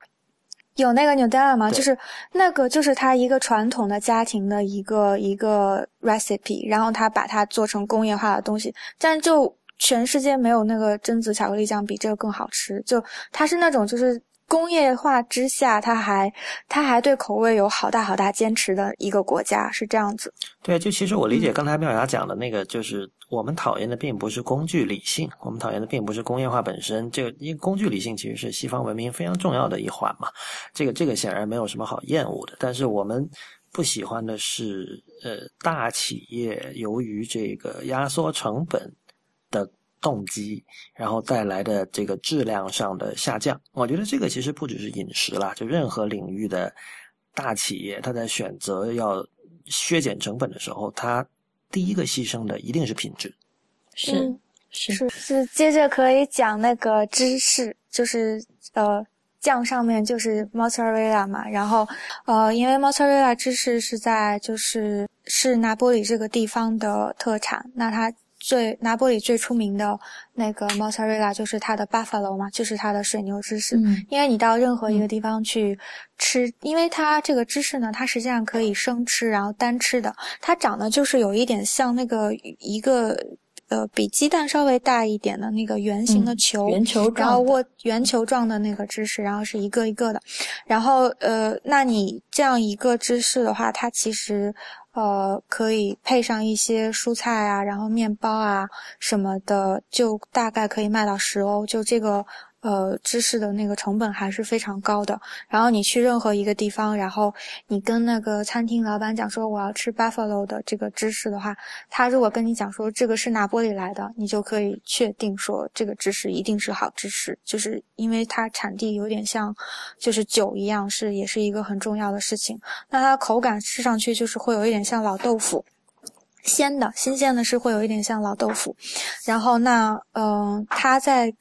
有那个 Nutella 吗？就是那个，就是它一个传统的家庭的一个一个 recipe，然后他把它做成工业化的东西，但就全世界没有那个榛子巧克力酱比这个更好吃。就它是那种就是。工业化之下，它还它还对口味有好大好大坚持的一个国家，是这样子。对，就其实我理解刚才妙雅讲的那个，就是我们讨厌的并不是工具理性，我们讨厌的并不是工业化本身。这个因为工具理性其实是西方文明非常重要的一环嘛，这个这个显然没有什么好厌恶的。但是我们不喜欢的是，呃，大企业由于这个压缩成本的。动机，然后带来的这个质量上的下降，我觉得这个其实不只是饮食啦，就任何领域的大企业，他在选择要削减成本的时候，他第一个牺牲的一定是品质。是是是，接着可以讲那个芝士，就是呃酱上面就是 mozzarella 嘛，然后呃因为 mozzarella 芝士是在就是是拿波里这个地方的特产，那它。最拿波里最出名的那个 mozzarella 就是它的 buffalo 嘛，就是它的水牛芝士。嗯，因为你到任何一个地方去吃，因为它这个芝士呢，它实际上可以生吃，然后单吃的。它长得就是有一点像那个一个呃比鸡蛋稍微大一点的那个圆形的球，圆球状，然后握圆球状的那个芝士，然后是一个一个的。然后呃，那你这样一个芝士的话，它其实。呃，可以配上一些蔬菜啊，然后面包啊什么的，就大概可以卖到十欧。就这个。呃，芝士的那个成本还是非常高的。然后你去任何一个地方，然后你跟那个餐厅老板讲说我要吃 Buffalo 的这个芝士的话，他如果跟你讲说这个是拿玻璃来的，你就可以确定说这个芝士一定是好芝士，就是因为它产地有点像，就是酒一样，是也是一个很重要的事情。那它口感吃上去就是会有一点像老豆腐，鲜的新鲜的是会有一点像老豆腐。然后那嗯，它在。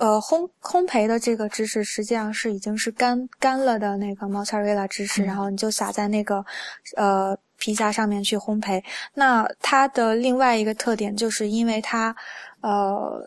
呃，烘烘焙的这个芝士实际上是已经是干干了的那个 mozzarella 芝士，然后你就撒在那个呃披萨上面去烘焙。那它的另外一个特点就是因为它呃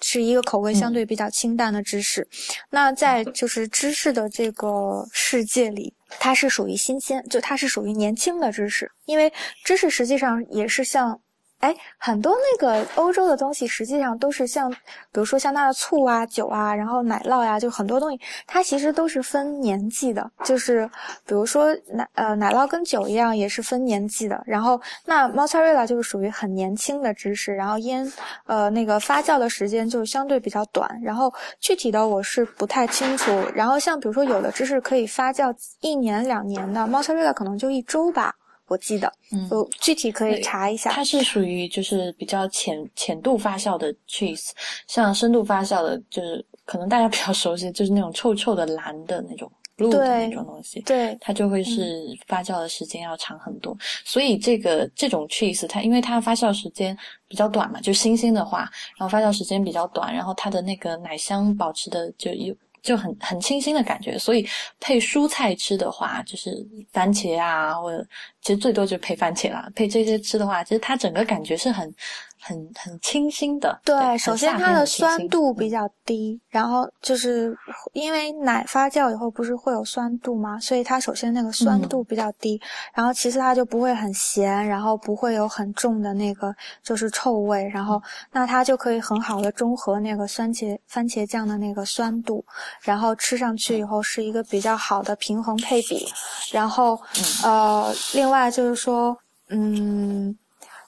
是一个口味相对比较清淡的芝士。那在就是芝士的这个世界里，它是属于新鲜，就它是属于年轻的芝士，因为芝士实际上也是像。哎，很多那个欧洲的东西，实际上都是像，比如说像它的醋啊、酒啊，然后奶酪呀，就很多东西，它其实都是分年纪的。就是比如说奶呃奶酪跟酒一样，也是分年纪的。然后那 mozzarella 就是属于很年轻的芝士，然后腌呃那个发酵的时间就相对比较短。然后具体的我是不太清楚。然后像比如说有的芝士可以发酵一年两年的，mozzarella 可能就一周吧。我记得，嗯，具体可以查一下。它是属于就是比较浅浅度发酵的 cheese，像深度发酵的，就是可能大家比较熟悉，就是那种臭臭的蓝的那种。露的那种东西，对它就会是发酵的时间要长很多。所以这个这种 cheese 它因为它发酵时间比较短嘛，就新鲜的话，然后发酵时间比较短，然后它的那个奶香保持的就有就很很清新的感觉。所以配蔬菜吃的话，就是番茄啊，或者其实最多就配番茄啦。配这些吃的话，其实它整个感觉是很。很很清新的，对，首先它的酸度比较低，然后就是因为奶发酵以后不是会有酸度吗，所以它首先那个酸度比较低，然后其次它就不会很咸，然后不会有很重的那个就是臭味，然后那它就可以很好的中和那个番茄番茄酱的那个酸度，然后吃上去以后是一个比较好的平衡配比，然后呃，另外就是说，嗯。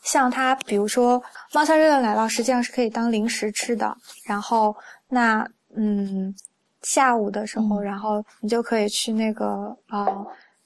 像它，比如说猫萨瑞的奶酪，实际上是可以当零食吃的。然后，那嗯，下午的时候，然后你就可以去那个啊，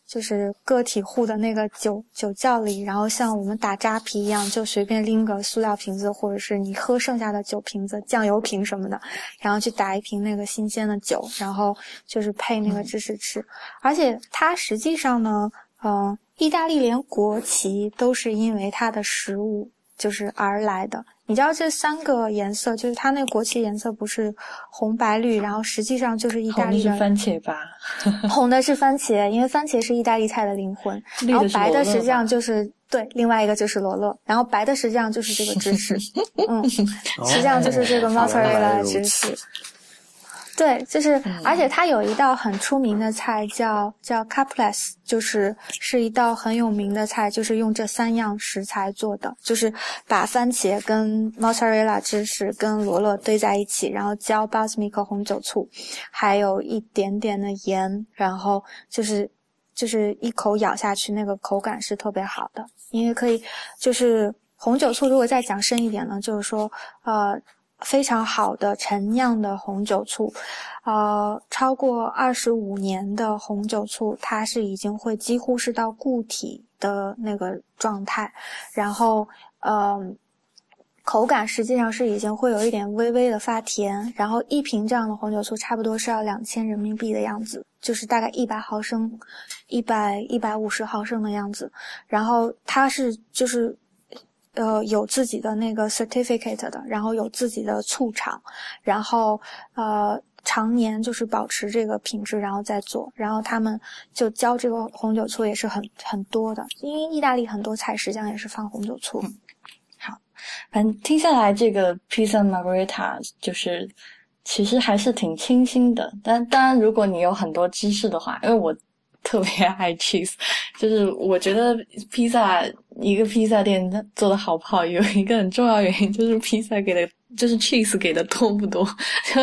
就是个体户的那个酒酒窖里，然后像我们打扎啤一样，就随便拎个塑料瓶子，或者是你喝剩下的酒瓶子、酱油瓶什么的，然后去打一瓶那个新鲜的酒，然后就是配那个芝士吃。而且它实际上呢，嗯。意大利连国旗都是因为它的食物就是而来的。你知道这三个颜色，就是它那国旗颜色不是红白绿，然后实际上就是意大利的番茄吧？<laughs> 红的是番茄，因为番茄是意大利菜的灵魂。然后白的实际上就是对，另外一个就是罗勒，然后白的实际上就是这个芝士，<laughs> 嗯，<laughs> 实际上就是这个 mozzarella 芝士。对，就是，而且它有一道很出名的菜叫叫 caprese，就是是一道很有名的菜，就是用这三样食材做的，就是把番茄跟 mozzarella 芝士跟罗勒堆在一起，然后浇 balsamic 红酒醋，还有一点点的盐，然后就是就是一口咬下去，那个口感是特别好的，因为可以就是红酒醋，如果再讲深一点呢，就是说呃。非常好的陈酿的红酒醋，呃，超过二十五年的红酒醋，它是已经会几乎是到固体的那个状态，然后，嗯，口感实际上是已经会有一点微微的发甜，然后一瓶这样的红酒醋差不多是要两千人民币的样子，就是大概一百毫升，一百一百五十毫升的样子，然后它是就是。呃，有自己的那个 certificate 的，然后有自己的醋厂，然后呃，常年就是保持这个品质，然后再做，然后他们就教这个红酒醋也是很很多的，因为意大利很多菜实际上也是放红酒醋。好，反正听下来这个 pizza margherita 就是其实还是挺清新的，但当然如果你有很多知识的话，因为我。特别爱 cheese，就是我觉得披萨一个披萨店它做的好不好，有一个很重要原因就是披萨给的，就是 cheese 给的多不多。<laughs> 就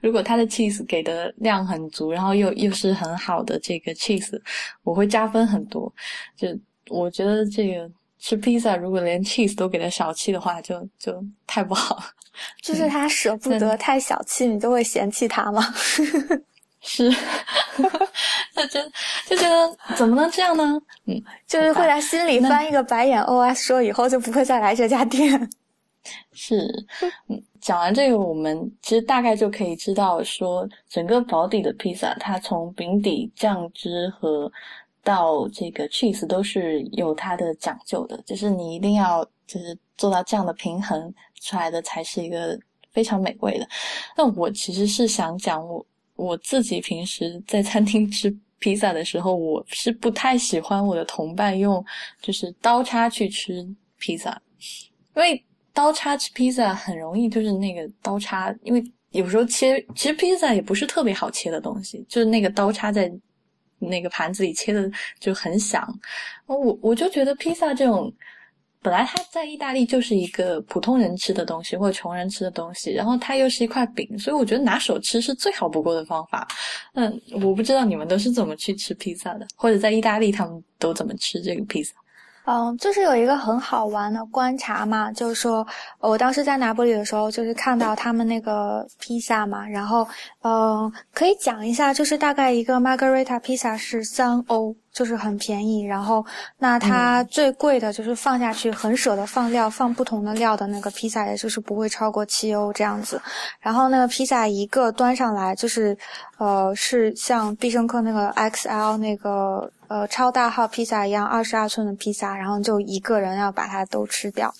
如果它的 cheese 给的量很足，然后又又是很好的这个 cheese，我会加分很多。就我觉得这个吃披萨如果连 cheese 都给的小气的话，就就太不好。就是他 <laughs> 舍不得太小气，你都会嫌弃他吗？<laughs> 是，他 <laughs> 真就觉得怎么能这样呢？嗯，就是会在心里翻一个白眼。OS 说以后就不会再来这家店。<laughs> 是，嗯，讲完这个，我们其实大概就可以知道，说整个保底的披萨，它从饼底、酱汁和到这个 cheese 都是有它的讲究的，就是你一定要就是做到这样的平衡出来的，才是一个非常美味的。那我其实是想讲我。我自己平时在餐厅吃披萨的时候，我是不太喜欢我的同伴用就是刀叉去吃披萨，因为刀叉吃披萨很容易就是那个刀叉，因为有时候切其实披萨也不是特别好切的东西，就是那个刀叉在那个盘子里切的就很响，我我就觉得披萨这种。本来它在意大利就是一个普通人吃的东西，或者穷人吃的东西，然后它又是一块饼，所以我觉得拿手吃是最好不过的方法。嗯，我不知道你们都是怎么去吃披萨的，或者在意大利他们都怎么吃这个披萨。嗯，就是有一个很好玩的观察嘛，就是说我当时在拿玻里的时候，就是看到他们那个披萨嘛，然后嗯，可以讲一下，就是大概一个 margarita 披萨是三欧。就是很便宜。然后，那它最贵的就是放下去很舍得放料，放不同的料的那个披萨，也就是不会超过七欧这样子。然后那个披萨一个端上来就是，呃，是像必胜客那个 XL 那个。呃，超大号披萨一样，二十二寸的披萨，然后就一个人要把它都吃掉，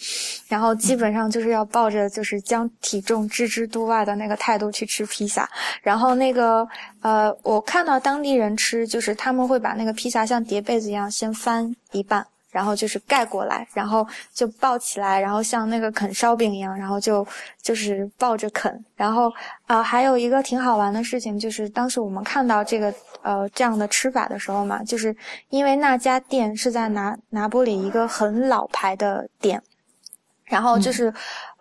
然后基本上就是要抱着就是将体重置之度外的那个态度去吃披萨。然后那个呃，我看到当地人吃，就是他们会把那个披萨像叠被子一样先翻一半。然后就是盖过来，然后就抱起来，然后像那个啃烧饼一样，然后就就是抱着啃。然后啊，还有一个挺好玩的事情，就是当时我们看到这个呃这样的吃法的时候嘛，就是因为那家店是在拿拿玻里一个很老牌的店。然后就是，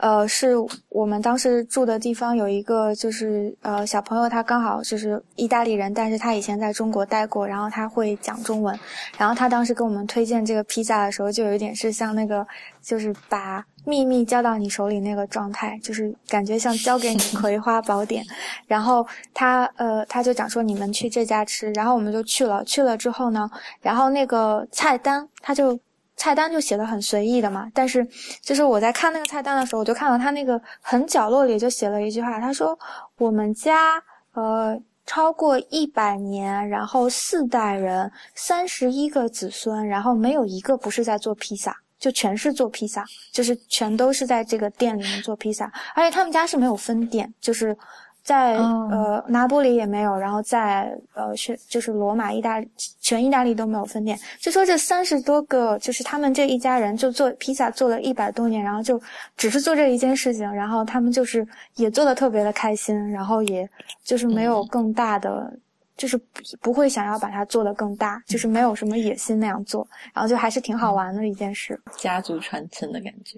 呃，是我们当时住的地方有一个，就是呃小朋友，他刚好就是意大利人，但是他以前在中国待过，然后他会讲中文，然后他当时跟我们推荐这个披萨的时候，就有一点是像那个，就是把秘密交到你手里那个状态，就是感觉像交给你 <laughs> 葵花宝典，然后他呃他就讲说你们去这家吃，然后我们就去了，去了之后呢，然后那个菜单他就。菜单就写的很随意的嘛，但是就是我在看那个菜单的时候，我就看到他那个很角落里就写了一句话，他说我们家呃超过一百年，然后四代人，三十一个子孙，然后没有一个不是在做披萨，就全是做披萨，就是全都是在这个店里面做披萨，而且他们家是没有分店，就是。在呃拿玻里也没有，然后在呃是就是罗马意大利全意大利都没有分店。就说这三十多个，就是他们这一家人就做披萨做了一百多年，然后就只是做这一件事情，然后他们就是也做的特别的开心，然后也就是没有更大的，就是不会想要把它做的更大，就是没有什么野心那样做，然后就还是挺好玩的一件事，家族传承的感觉。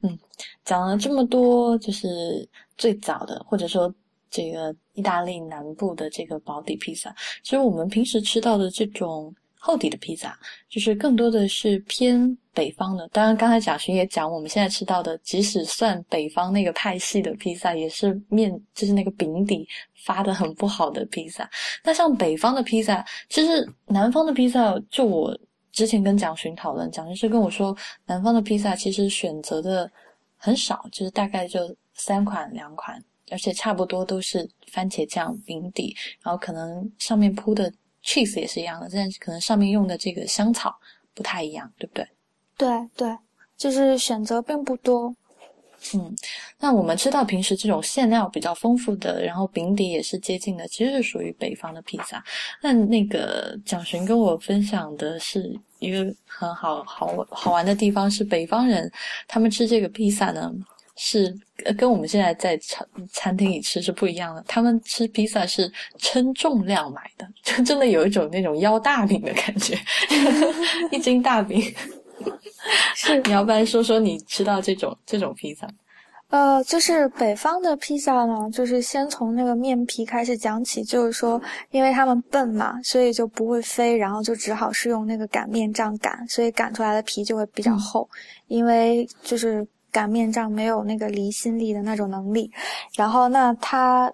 嗯，讲了这么多，就是最早的或者说。这个意大利南部的这个薄底披萨，其实我们平时吃到的这种厚底的披萨，就是更多的是偏北方的。当然，刚才贾勋也讲，我们现在吃到的，即使算北方那个派系的披萨，也是面就是那个饼底发的很不好的披萨。那像北方的披萨，其实南方的披萨，就我之前跟蒋勋讨论，蒋勋是跟我说，南方的披萨其实选择的很少，就是大概就三款两款。而且差不多都是番茄酱饼底，然后可能上面铺的 cheese 也是一样的，但是可能上面用的这个香草不太一样，对不对？对对，就是选择并不多。嗯，那我们知道平时这种馅料比较丰富的，然后饼底也是接近的，其实是属于北方的披萨。那那个蒋寻跟我分享的是一个很好好好玩的地方，是北方人他们吃这个披萨呢。是跟我们现在在餐餐厅里吃是不一样的。他们吃披萨是称重量买的，<laughs> 就真的有一种那种腰大饼的感觉，<laughs> 一斤大饼。<laughs> 是，你要不然说说你吃到这种这种披萨？呃，就是北方的披萨呢，就是先从那个面皮开始讲起。就是说，因为他们笨嘛，所以就不会飞，然后就只好是用那个擀面杖擀，所以擀出来的皮就会比较厚，因为就是。擀面杖没有那个离心力的那种能力，然后那他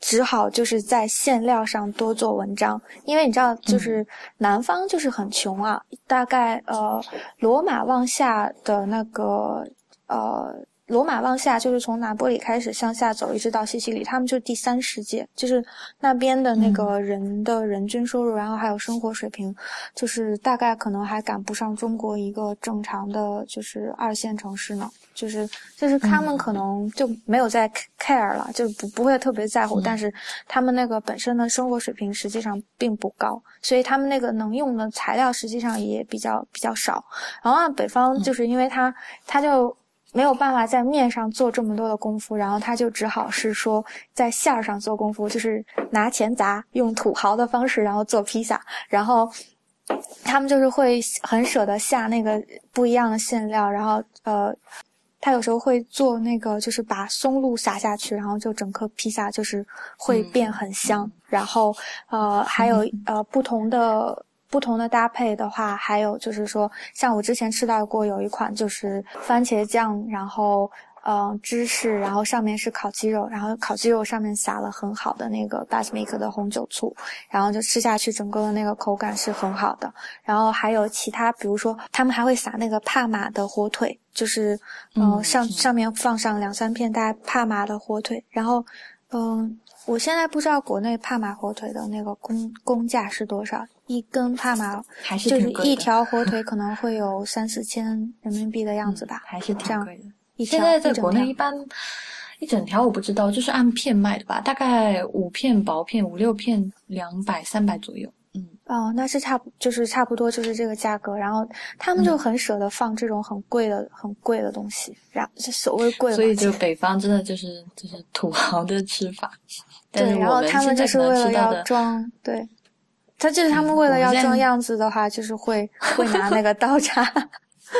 只好就是在馅料上多做文章，因为你知道，就是南方就是很穷啊，大概呃罗马往下的那个呃。罗马往下就是从拿波里开始向下走，一直到西西里，他们就是第三世界，就是那边的那个人的人均收入，然后还有生活水平，就是大概可能还赶不上中国一个正常的就是二线城市呢。就是就是他们可能就没有在 care 了，就不不会特别在乎，但是他们那个本身的生活水平实际上并不高，所以他们那个能用的材料实际上也比较比较少。然后北方就是因为他他就。没有办法在面上做这么多的功夫，然后他就只好是说在馅儿上做功夫，就是拿钱砸，用土豪的方式，然后做披萨。然后他们就是会很舍得下那个不一样的馅料，然后呃，他有时候会做那个，就是把松露撒下去，然后就整颗披萨就是会变很香。然后呃，还有 <laughs> 呃不同的。不同的搭配的话，还有就是说，像我之前吃到过有一款就是番茄酱，然后嗯芝士，然后上面是烤鸡肉，然后烤鸡肉上面撒了很好的那个 basmati 的红酒醋，然后就吃下去，整个的那个口感是很好的。然后还有其他，比如说他们还会撒那个帕玛的火腿，就是嗯上上面放上两三片大帕玛的火腿，然后嗯。我现在不知道国内帕玛火腿的那个工工价是多少，一根帕玛还是就是一条火腿 <laughs> 可能会有三四千人民币的样子吧，还是挺贵的。现在在国内一般一整条我不知道，就是按片卖的吧，大概五片薄片五六片两百三百左右。嗯哦，那是差不就是差不多就是这个价格，然后他们就很舍得放这种很贵的很贵的东西，然后所谓贵，所以就北方真的就是就是土豪的吃法。对，然后他们就是为了要装，对，他就是他们为了要装样子的话，就是会 <laughs> 会拿那个刀叉，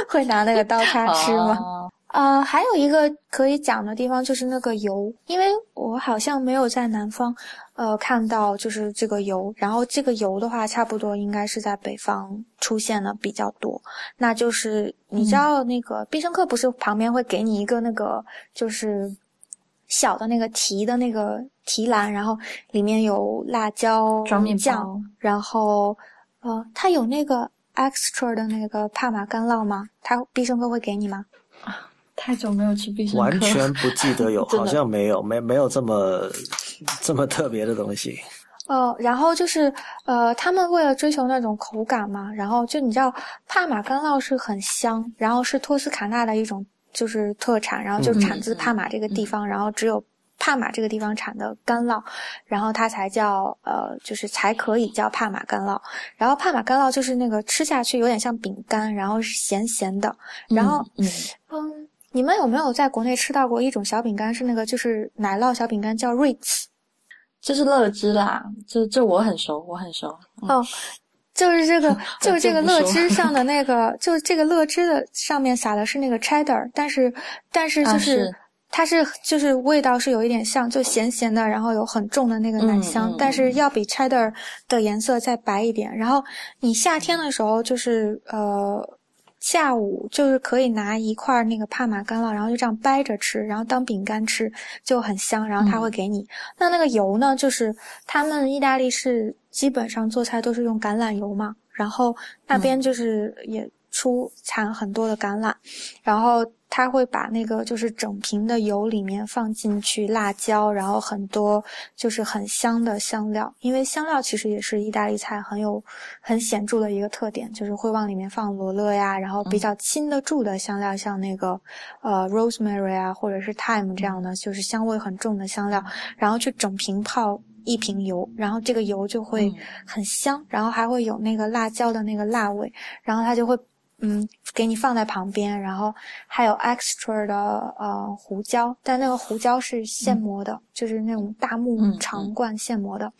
会拿那个刀叉吃吗？呃，还有一个可以讲的地方就是那个油，因为我好像没有在南方，呃，看到就是这个油，然后这个油的话，差不多应该是在北方出现的比较多。那就是你知道那个必胜客不是旁边会给你一个那个就是小的那个提的那个。提篮，然后里面有辣椒酱，然后呃，它有那个 extra 的那个帕玛干酪吗？它必胜客会给你吗？啊，太久没有吃必胜客，完全不记得有，<laughs> 好像没有，没没有这么这么特别的东西。哦，然后就是呃，他们为了追求那种口感嘛，然后就你知道帕玛干酪是很香，然后是托斯卡纳的一种就是特产，然后就产自帕玛这个地方，然后只有。帕玛这个地方产的干酪，然后它才叫呃，就是才可以叫帕玛干酪。然后帕玛干酪就是那个吃下去有点像饼干，然后是咸咸的。然后嗯嗯，你们有没有在国内吃到过一种小饼干？是那个就是奶酪小饼干，叫 Ritz，这是乐之啦。这这我很熟，我很熟。哦，就是这个，<laughs> 就是这个乐之上的那个，就是这个乐之的上面撒的是那个 cheddar，但是但是就是。它是就是味道是有一点像，就咸咸的，然后有很重的那个奶香，但是要比 cheddar 的颜色再白一点。然后你夏天的时候就是呃下午就是可以拿一块那个帕玛干酪，然后就这样掰着吃，然后当饼干吃就很香。然后他会给你那那个油呢，就是他们意大利是基本上做菜都是用橄榄油嘛，然后那边就是也出产很多的橄榄，然后。他会把那个就是整瓶的油里面放进去辣椒，然后很多就是很香的香料，因为香料其实也是意大利菜很有很显著的一个特点，就是会往里面放罗勒呀，然后比较亲得住的香料，像那个呃 rosemary 啊，或者是 thyme 这样的，就是香味很重的香料，然后去整瓶泡一瓶油，然后这个油就会很香，然后还会有那个辣椒的那个辣味，然后它就会。嗯，给你放在旁边，然后还有 extra 的呃胡椒，但那个胡椒是现磨的，就是那种大木长罐现磨的，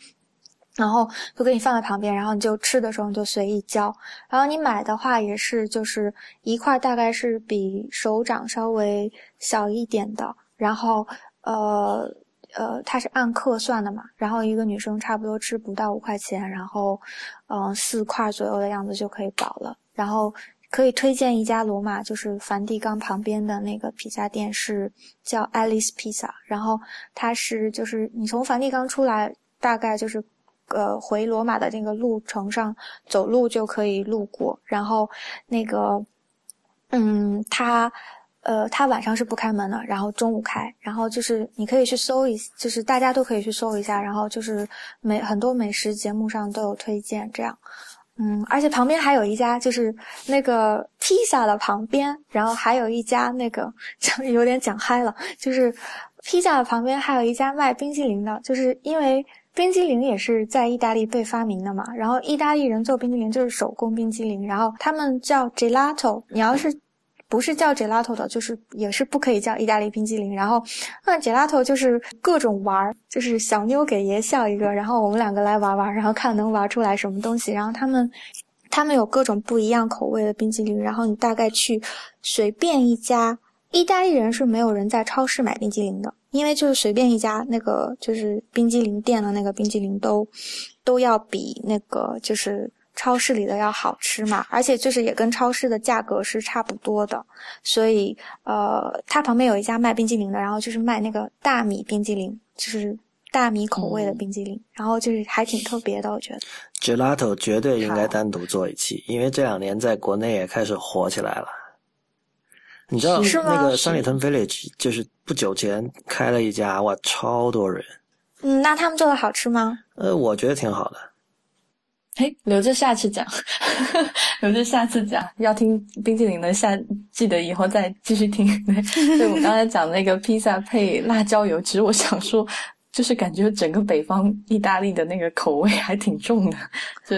然后就给你放在旁边，然后你就吃的时候你就随意浇，然后你买的话也是就是一块大概是比手掌稍微小一点的，然后呃呃它是按克算的嘛，然后一个女生差不多吃不到五块钱，然后嗯四块左右的样子就可以饱了，然后。可以推荐一家罗马，就是梵蒂冈旁边的那个披萨店，是叫 Alice Pizza。然后它是就是你从梵蒂冈出来，大概就是呃回罗马的那个路程上走路就可以路过。然后那个嗯，它呃它晚上是不开门的，然后中午开。然后就是你可以去搜一，就是大家都可以去搜一下。然后就是美很多美食节目上都有推荐这样。嗯，而且旁边还有一家，就是那个披萨的旁边，然后还有一家那个，有点讲嗨了，就是披萨的旁边还有一家卖冰激凌的，就是因为冰激凌也是在意大利被发明的嘛，然后意大利人做冰激凌就是手工冰激凌，然后他们叫 gelato，你要是。不是叫 gelato 的，就是也是不可以叫意大利冰激凌。然后，那 gelato 就是各种玩儿，就是小妞给爷笑一个，然后我们两个来玩玩，然后看能玩出来什么东西。然后他们，他们有各种不一样口味的冰激凌。然后你大概去随便一家，意大利人是没有人在超市买冰激凌的，因为就是随便一家那个就是冰激凌店的那个冰激凌都都要比那个就是。超市里的要好吃嘛，而且就是也跟超市的价格是差不多的，所以呃，它旁边有一家卖冰激凌的，然后就是卖那个大米冰激凌，就是大米口味的冰激凌，然后就是还挺特别的，我觉得。Gelato 绝对应该单独做一期，因为这两年在国内也开始火起来了。你知道那个三里屯 Village 就是不久前开了一家，哇，超多人。嗯，那他们做的好吃吗？呃，我觉得挺好的。嘿，留着下次讲，<laughs> 留着下次讲。要听冰淇淋的下，记得以后再继续听。<laughs> 对，我刚才讲那个披萨配辣椒油，其实我想说，就是感觉整个北方意大利的那个口味还挺重的。就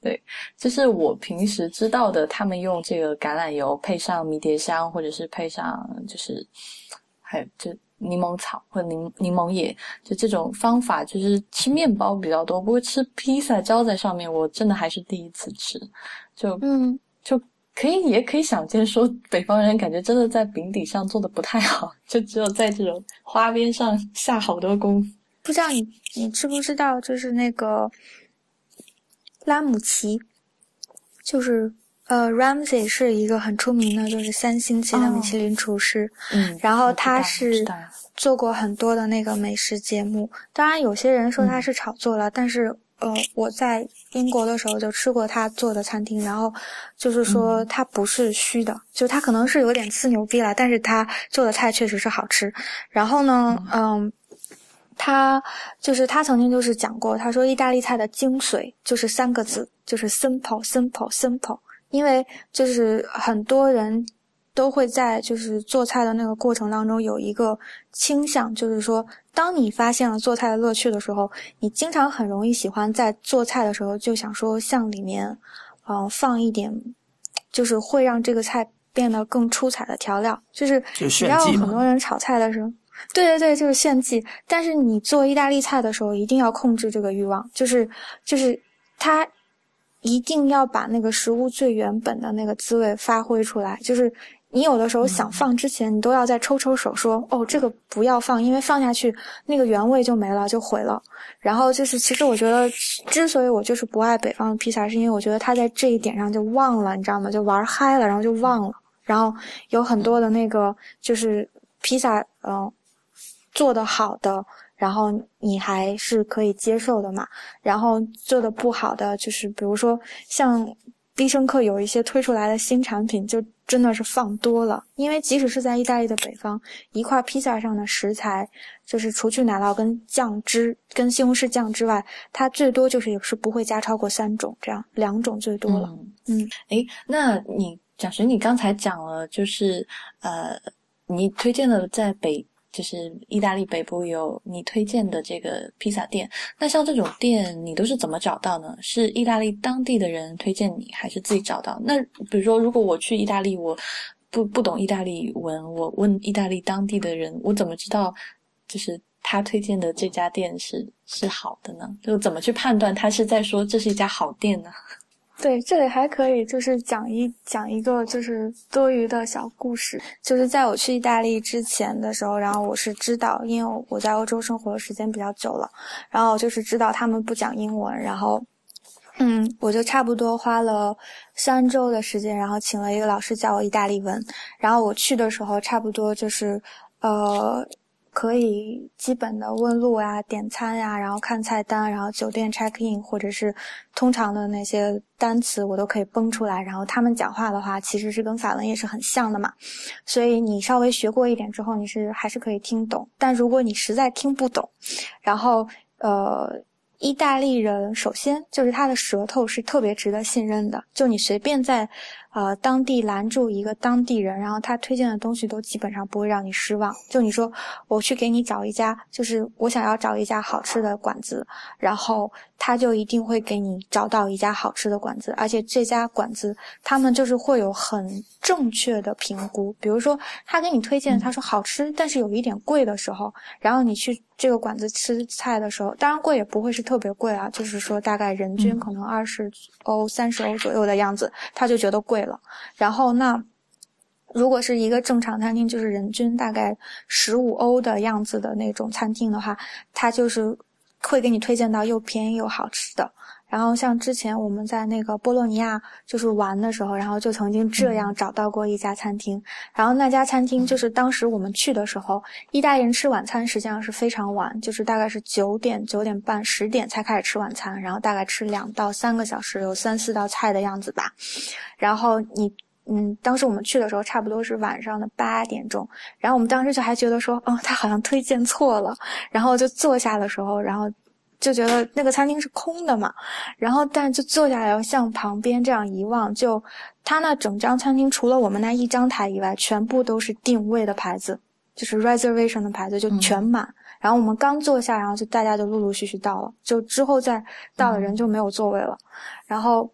对，就是我平时知道的，他们用这个橄榄油配上迷迭香，或者是配上就是还有就。柠檬草或柠柠檬叶，就这种方法，就是吃面包比较多。不过吃披萨浇在上面，我真的还是第一次吃。就嗯，就可以也可以想见，说北方人感觉真的在饼底上做的不太好，就只有在这种花边上下好多功夫。不知道你你知不知道，就是那个拉姆齐，就是。呃，Ramsey 是一个很出名的，就是三星级的米其林厨师。嗯，然后他是做过很多的那个美食节目。当然，有些人说他是炒作了，但是呃，我在英国的时候就吃过他做的餐厅，然后就是说他不是虚的，就他可能是有点自牛逼了，但是他做的菜确实是好吃。然后呢，嗯，他就是他曾经就是讲过，他说意大利菜的精髓就是三个字，就是 simple，simple，simple。因为就是很多人都会在就是做菜的那个过程当中有一个倾向，就是说，当你发现了做菜的乐趣的时候，你经常很容易喜欢在做菜的时候就想说，向里面，嗯，放一点，就是会让这个菜变得更出彩的调料。就是你要很多人炒菜的时候，对对对，就是炫技。但是你做意大利菜的时候，一定要控制这个欲望，就是就是它。一定要把那个食物最原本的那个滋味发挥出来。就是你有的时候想放之前，你都要再抽抽手，说：“哦，这个不要放，因为放下去那个原味就没了，就毁了。”然后就是，其实我觉得，之所以我就是不爱北方的披萨，是因为我觉得他在这一点上就忘了，你知道吗？就玩嗨了，然后就忘了。然后有很多的那个就是披萨，嗯，做的好的。然后你还是可以接受的嘛。然后做的不好的，就是比如说像必胜客有一些推出来的新产品，就真的是放多了。因为即使是在意大利的北方，一块披萨上的食材，就是除去奶酪跟酱汁、跟西红柿酱之外，它最多就是也是不会加超过三种，这样两种最多了。嗯，诶，那你蒋学，你刚才讲了，就是呃，你推荐的在北。就是意大利北部有你推荐的这个披萨店，那像这种店你都是怎么找到呢？是意大利当地的人推荐你，还是自己找到？那比如说，如果我去意大利，我不不懂意大利文，我问意大利当地的人，我怎么知道就是他推荐的这家店是是好的呢？就怎么去判断他是在说这是一家好店呢？对，这里还可以就是讲一讲一个就是多余的小故事，就是在我去意大利之前的时候，然后我是知道，因为我在欧洲生活的时间比较久了，然后就是知道他们不讲英文，然后，嗯，我就差不多花了三周的时间，然后请了一个老师教我意大利文，然后我去的时候差不多就是，呃。可以基本的问路啊、点餐呀，然后看菜单，然后酒店 check in，或者是通常的那些单词，我都可以蹦出来。然后他们讲话的话，其实是跟法文也是很像的嘛，所以你稍微学过一点之后，你是还是可以听懂。但如果你实在听不懂，然后呃，意大利人首先就是他的舌头是特别值得信任的，就你随便在。呃，当地拦住一个当地人，然后他推荐的东西都基本上不会让你失望。就你说，我去给你找一家，就是我想要找一家好吃的馆子，然后他就一定会给你找到一家好吃的馆子，而且这家馆子他们就是会有很正确的评估。比如说，他给你推荐，他说好吃，但是有一点贵的时候，然后你去这个馆子吃菜的时候，当然贵也不会是特别贵啊，就是说大概人均可能二十欧、三十欧左右的样子，他就觉得贵。然后那，如果是一个正常餐厅，就是人均大概十五欧的样子的那种餐厅的话，它就是会给你推荐到又便宜又好吃的。然后像之前我们在那个波洛尼亚就是玩的时候，然后就曾经这样找到过一家餐厅。然后那家餐厅就是当时我们去的时候，意大利人吃晚餐实际上是非常晚，就是大概是九点、九点半、十点才开始吃晚餐，然后大概吃两到三个小时，有三四道菜的样子吧。然后你。嗯，当时我们去的时候差不多是晚上的八点钟，然后我们当时就还觉得说，哦，他好像推荐错了，然后就坐下的时候，然后就觉得那个餐厅是空的嘛，然后但就坐下来要向旁边这样一望，就他那整张餐厅除了我们那一张台以外，全部都是定位的牌子，就是 reservation 的牌子就全满，然后我们刚坐下，然后就大家就陆陆续续到了，就之后再到的人就没有座位了，然后，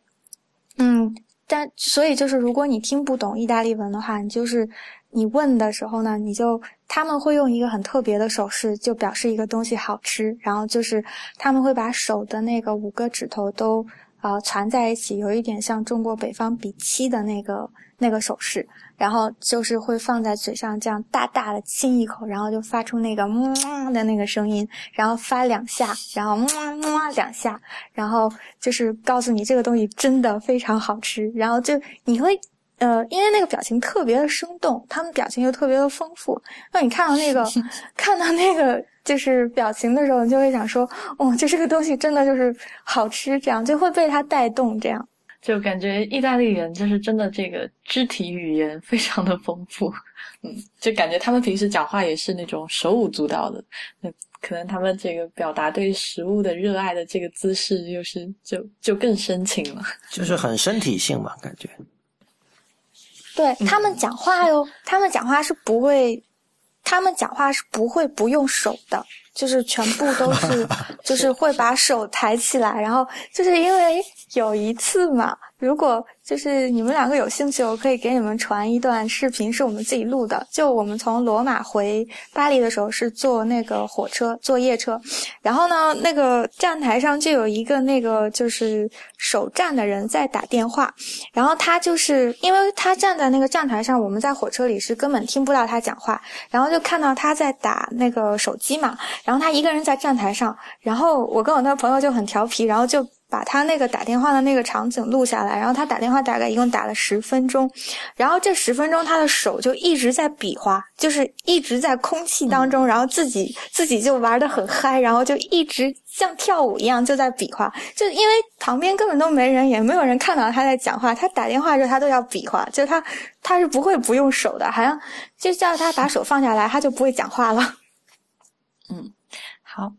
嗯。但所以就是，如果你听不懂意大利文的话，你就是你问的时候呢，你就他们会用一个很特别的手势，就表示一个东西好吃。然后就是他们会把手的那个五个指头都啊攒在一起，有一点像中国北方比七的那个那个手势。然后就是会放在嘴上，这样大大的亲一口，然后就发出那个么的那个声音，然后发两下，然后么么两下，然后就是告诉你这个东西真的非常好吃。然后就你会呃，因为那个表情特别的生动，他们表情又特别的丰富。那你看到那个 <laughs> 看到那个就是表情的时候，你就会想说，哦，就这个东西真的就是好吃，这样就会被它带动，这样。就感觉意大利人就是真的这个肢体语言非常的丰富，<laughs> 嗯，就感觉他们平时讲话也是那种手舞足蹈的，那可能他们这个表达对食物的热爱的这个姿势又是就就更深情了，就是很身体性嘛，感觉。对他们讲话哟，他们讲话是不会，他们讲话是不会不用手的。就是全部都是，<laughs> 就是会把手抬起来，然后就是因为有一次嘛，如果。就是你们两个有兴趣，我可以给你们传一段视频，是我们自己录的。就我们从罗马回巴黎的时候是坐那个火车，坐夜车，然后呢，那个站台上就有一个那个就是守站的人在打电话，然后他就是因为他站在那个站台上，我们在火车里是根本听不到他讲话，然后就看到他在打那个手机嘛，然后他一个人在站台上，然后我跟我那个朋友就很调皮，然后就。把他那个打电话的那个场景录下来，然后他打电话大概一共打了十分钟，然后这十分钟他的手就一直在比划，就是一直在空气当中，然后自己自己就玩的很嗨，然后就一直像跳舞一样就在比划，就因为旁边根本都没人，也没有人看到他在讲话，他打电话的时候他都要比划，就他他是不会不用手的，好像就叫他把手放下来，他就不会讲话了。嗯，好。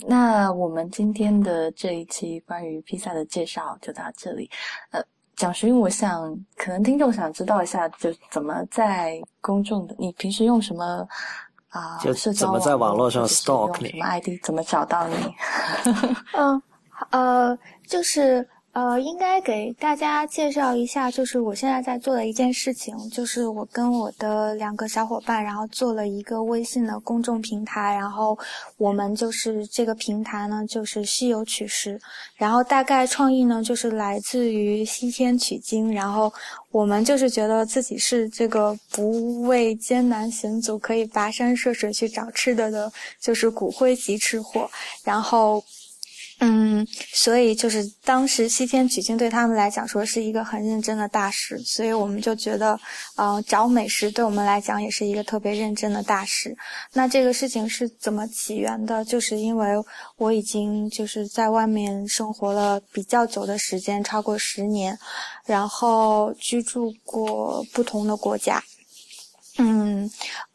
那我们今天的这一期关于披萨的介绍就到这里。呃，蒋勋，我想可能听众想知道一下，就怎么在公众的，你平时用什么啊？就怎么在网络上 stalk 你？什么 ID？怎么找到你？<laughs> 嗯，呃，就是。呃，应该给大家介绍一下，就是我现在在做的一件事情，就是我跟我的两个小伙伴，然后做了一个微信的公众平台，然后我们就是这个平台呢，就是西游取食，然后大概创意呢，就是来自于西天取经，然后我们就是觉得自己是这个不畏艰难险阻，可以跋山涉水去找吃的的，就是骨灰级吃货，然后。嗯，所以就是当时西天取经对他们来讲说是一个很认真的大事，所以我们就觉得，呃，找美食对我们来讲也是一个特别认真的大事。那这个事情是怎么起源的？就是因为我已经就是在外面生活了比较久的时间，超过十年，然后居住过不同的国家。嗯，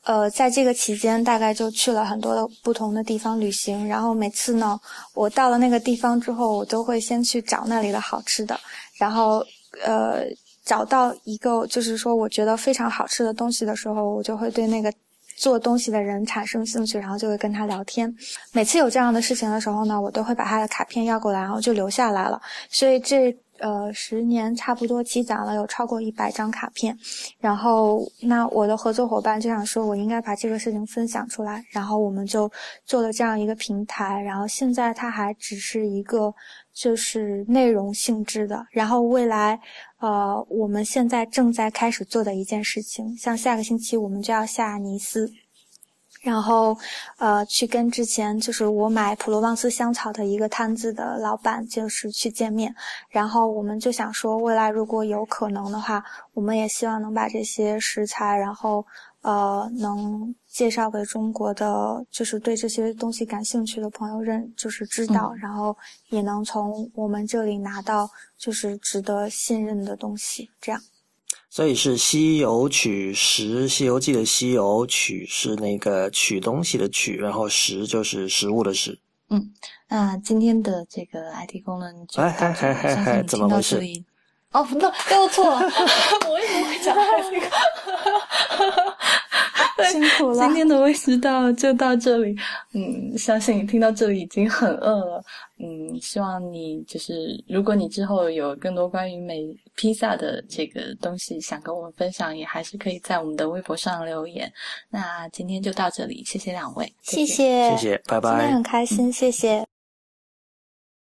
呃，在这个期间，大概就去了很多的不同的地方旅行。然后每次呢，我到了那个地方之后，我都会先去找那里的好吃的。然后，呃，找到一个就是说我觉得非常好吃的东西的时候，我就会对那个做东西的人产生兴趣，然后就会跟他聊天。每次有这样的事情的时候呢，我都会把他的卡片要过来，然后就留下来了。所以这。呃，十年差不多积攒了有超过一百张卡片，然后那我的合作伙伴就想说，我应该把这个事情分享出来，然后我们就做了这样一个平台，然后现在它还只是一个就是内容性质的，然后未来，呃，我们现在正在开始做的一件事情，像下个星期我们就要下尼斯。然后，呃，去跟之前就是我买普罗旺斯香草的一个摊子的老板，就是去见面。然后我们就想说，未来如果有可能的话，我们也希望能把这些食材，然后呃，能介绍给中国的，就是对这些东西感兴趣的朋友认，就是知道，然后也能从我们这里拿到就是值得信任的东西，这样。所以是西游取食，《西游记》的西游取是那个取东西的取，然后食就是食物的食。嗯，那今天的这个 IT 功能就到这里，相信听到这里。哦，不，对，又错了，<laughs> 我为什么会讲这个？<laughs> 辛苦了，今天的胃食道就到这里。嗯，相信你听到这里已经很饿了。嗯，希望你就是，如果你之后有更多关于美披萨的这个东西想跟我们分享，也还是可以在我们的微博上留言。那今天就到这里，谢谢两位，谢谢，谢谢，拜拜。今天很开心，谢谢。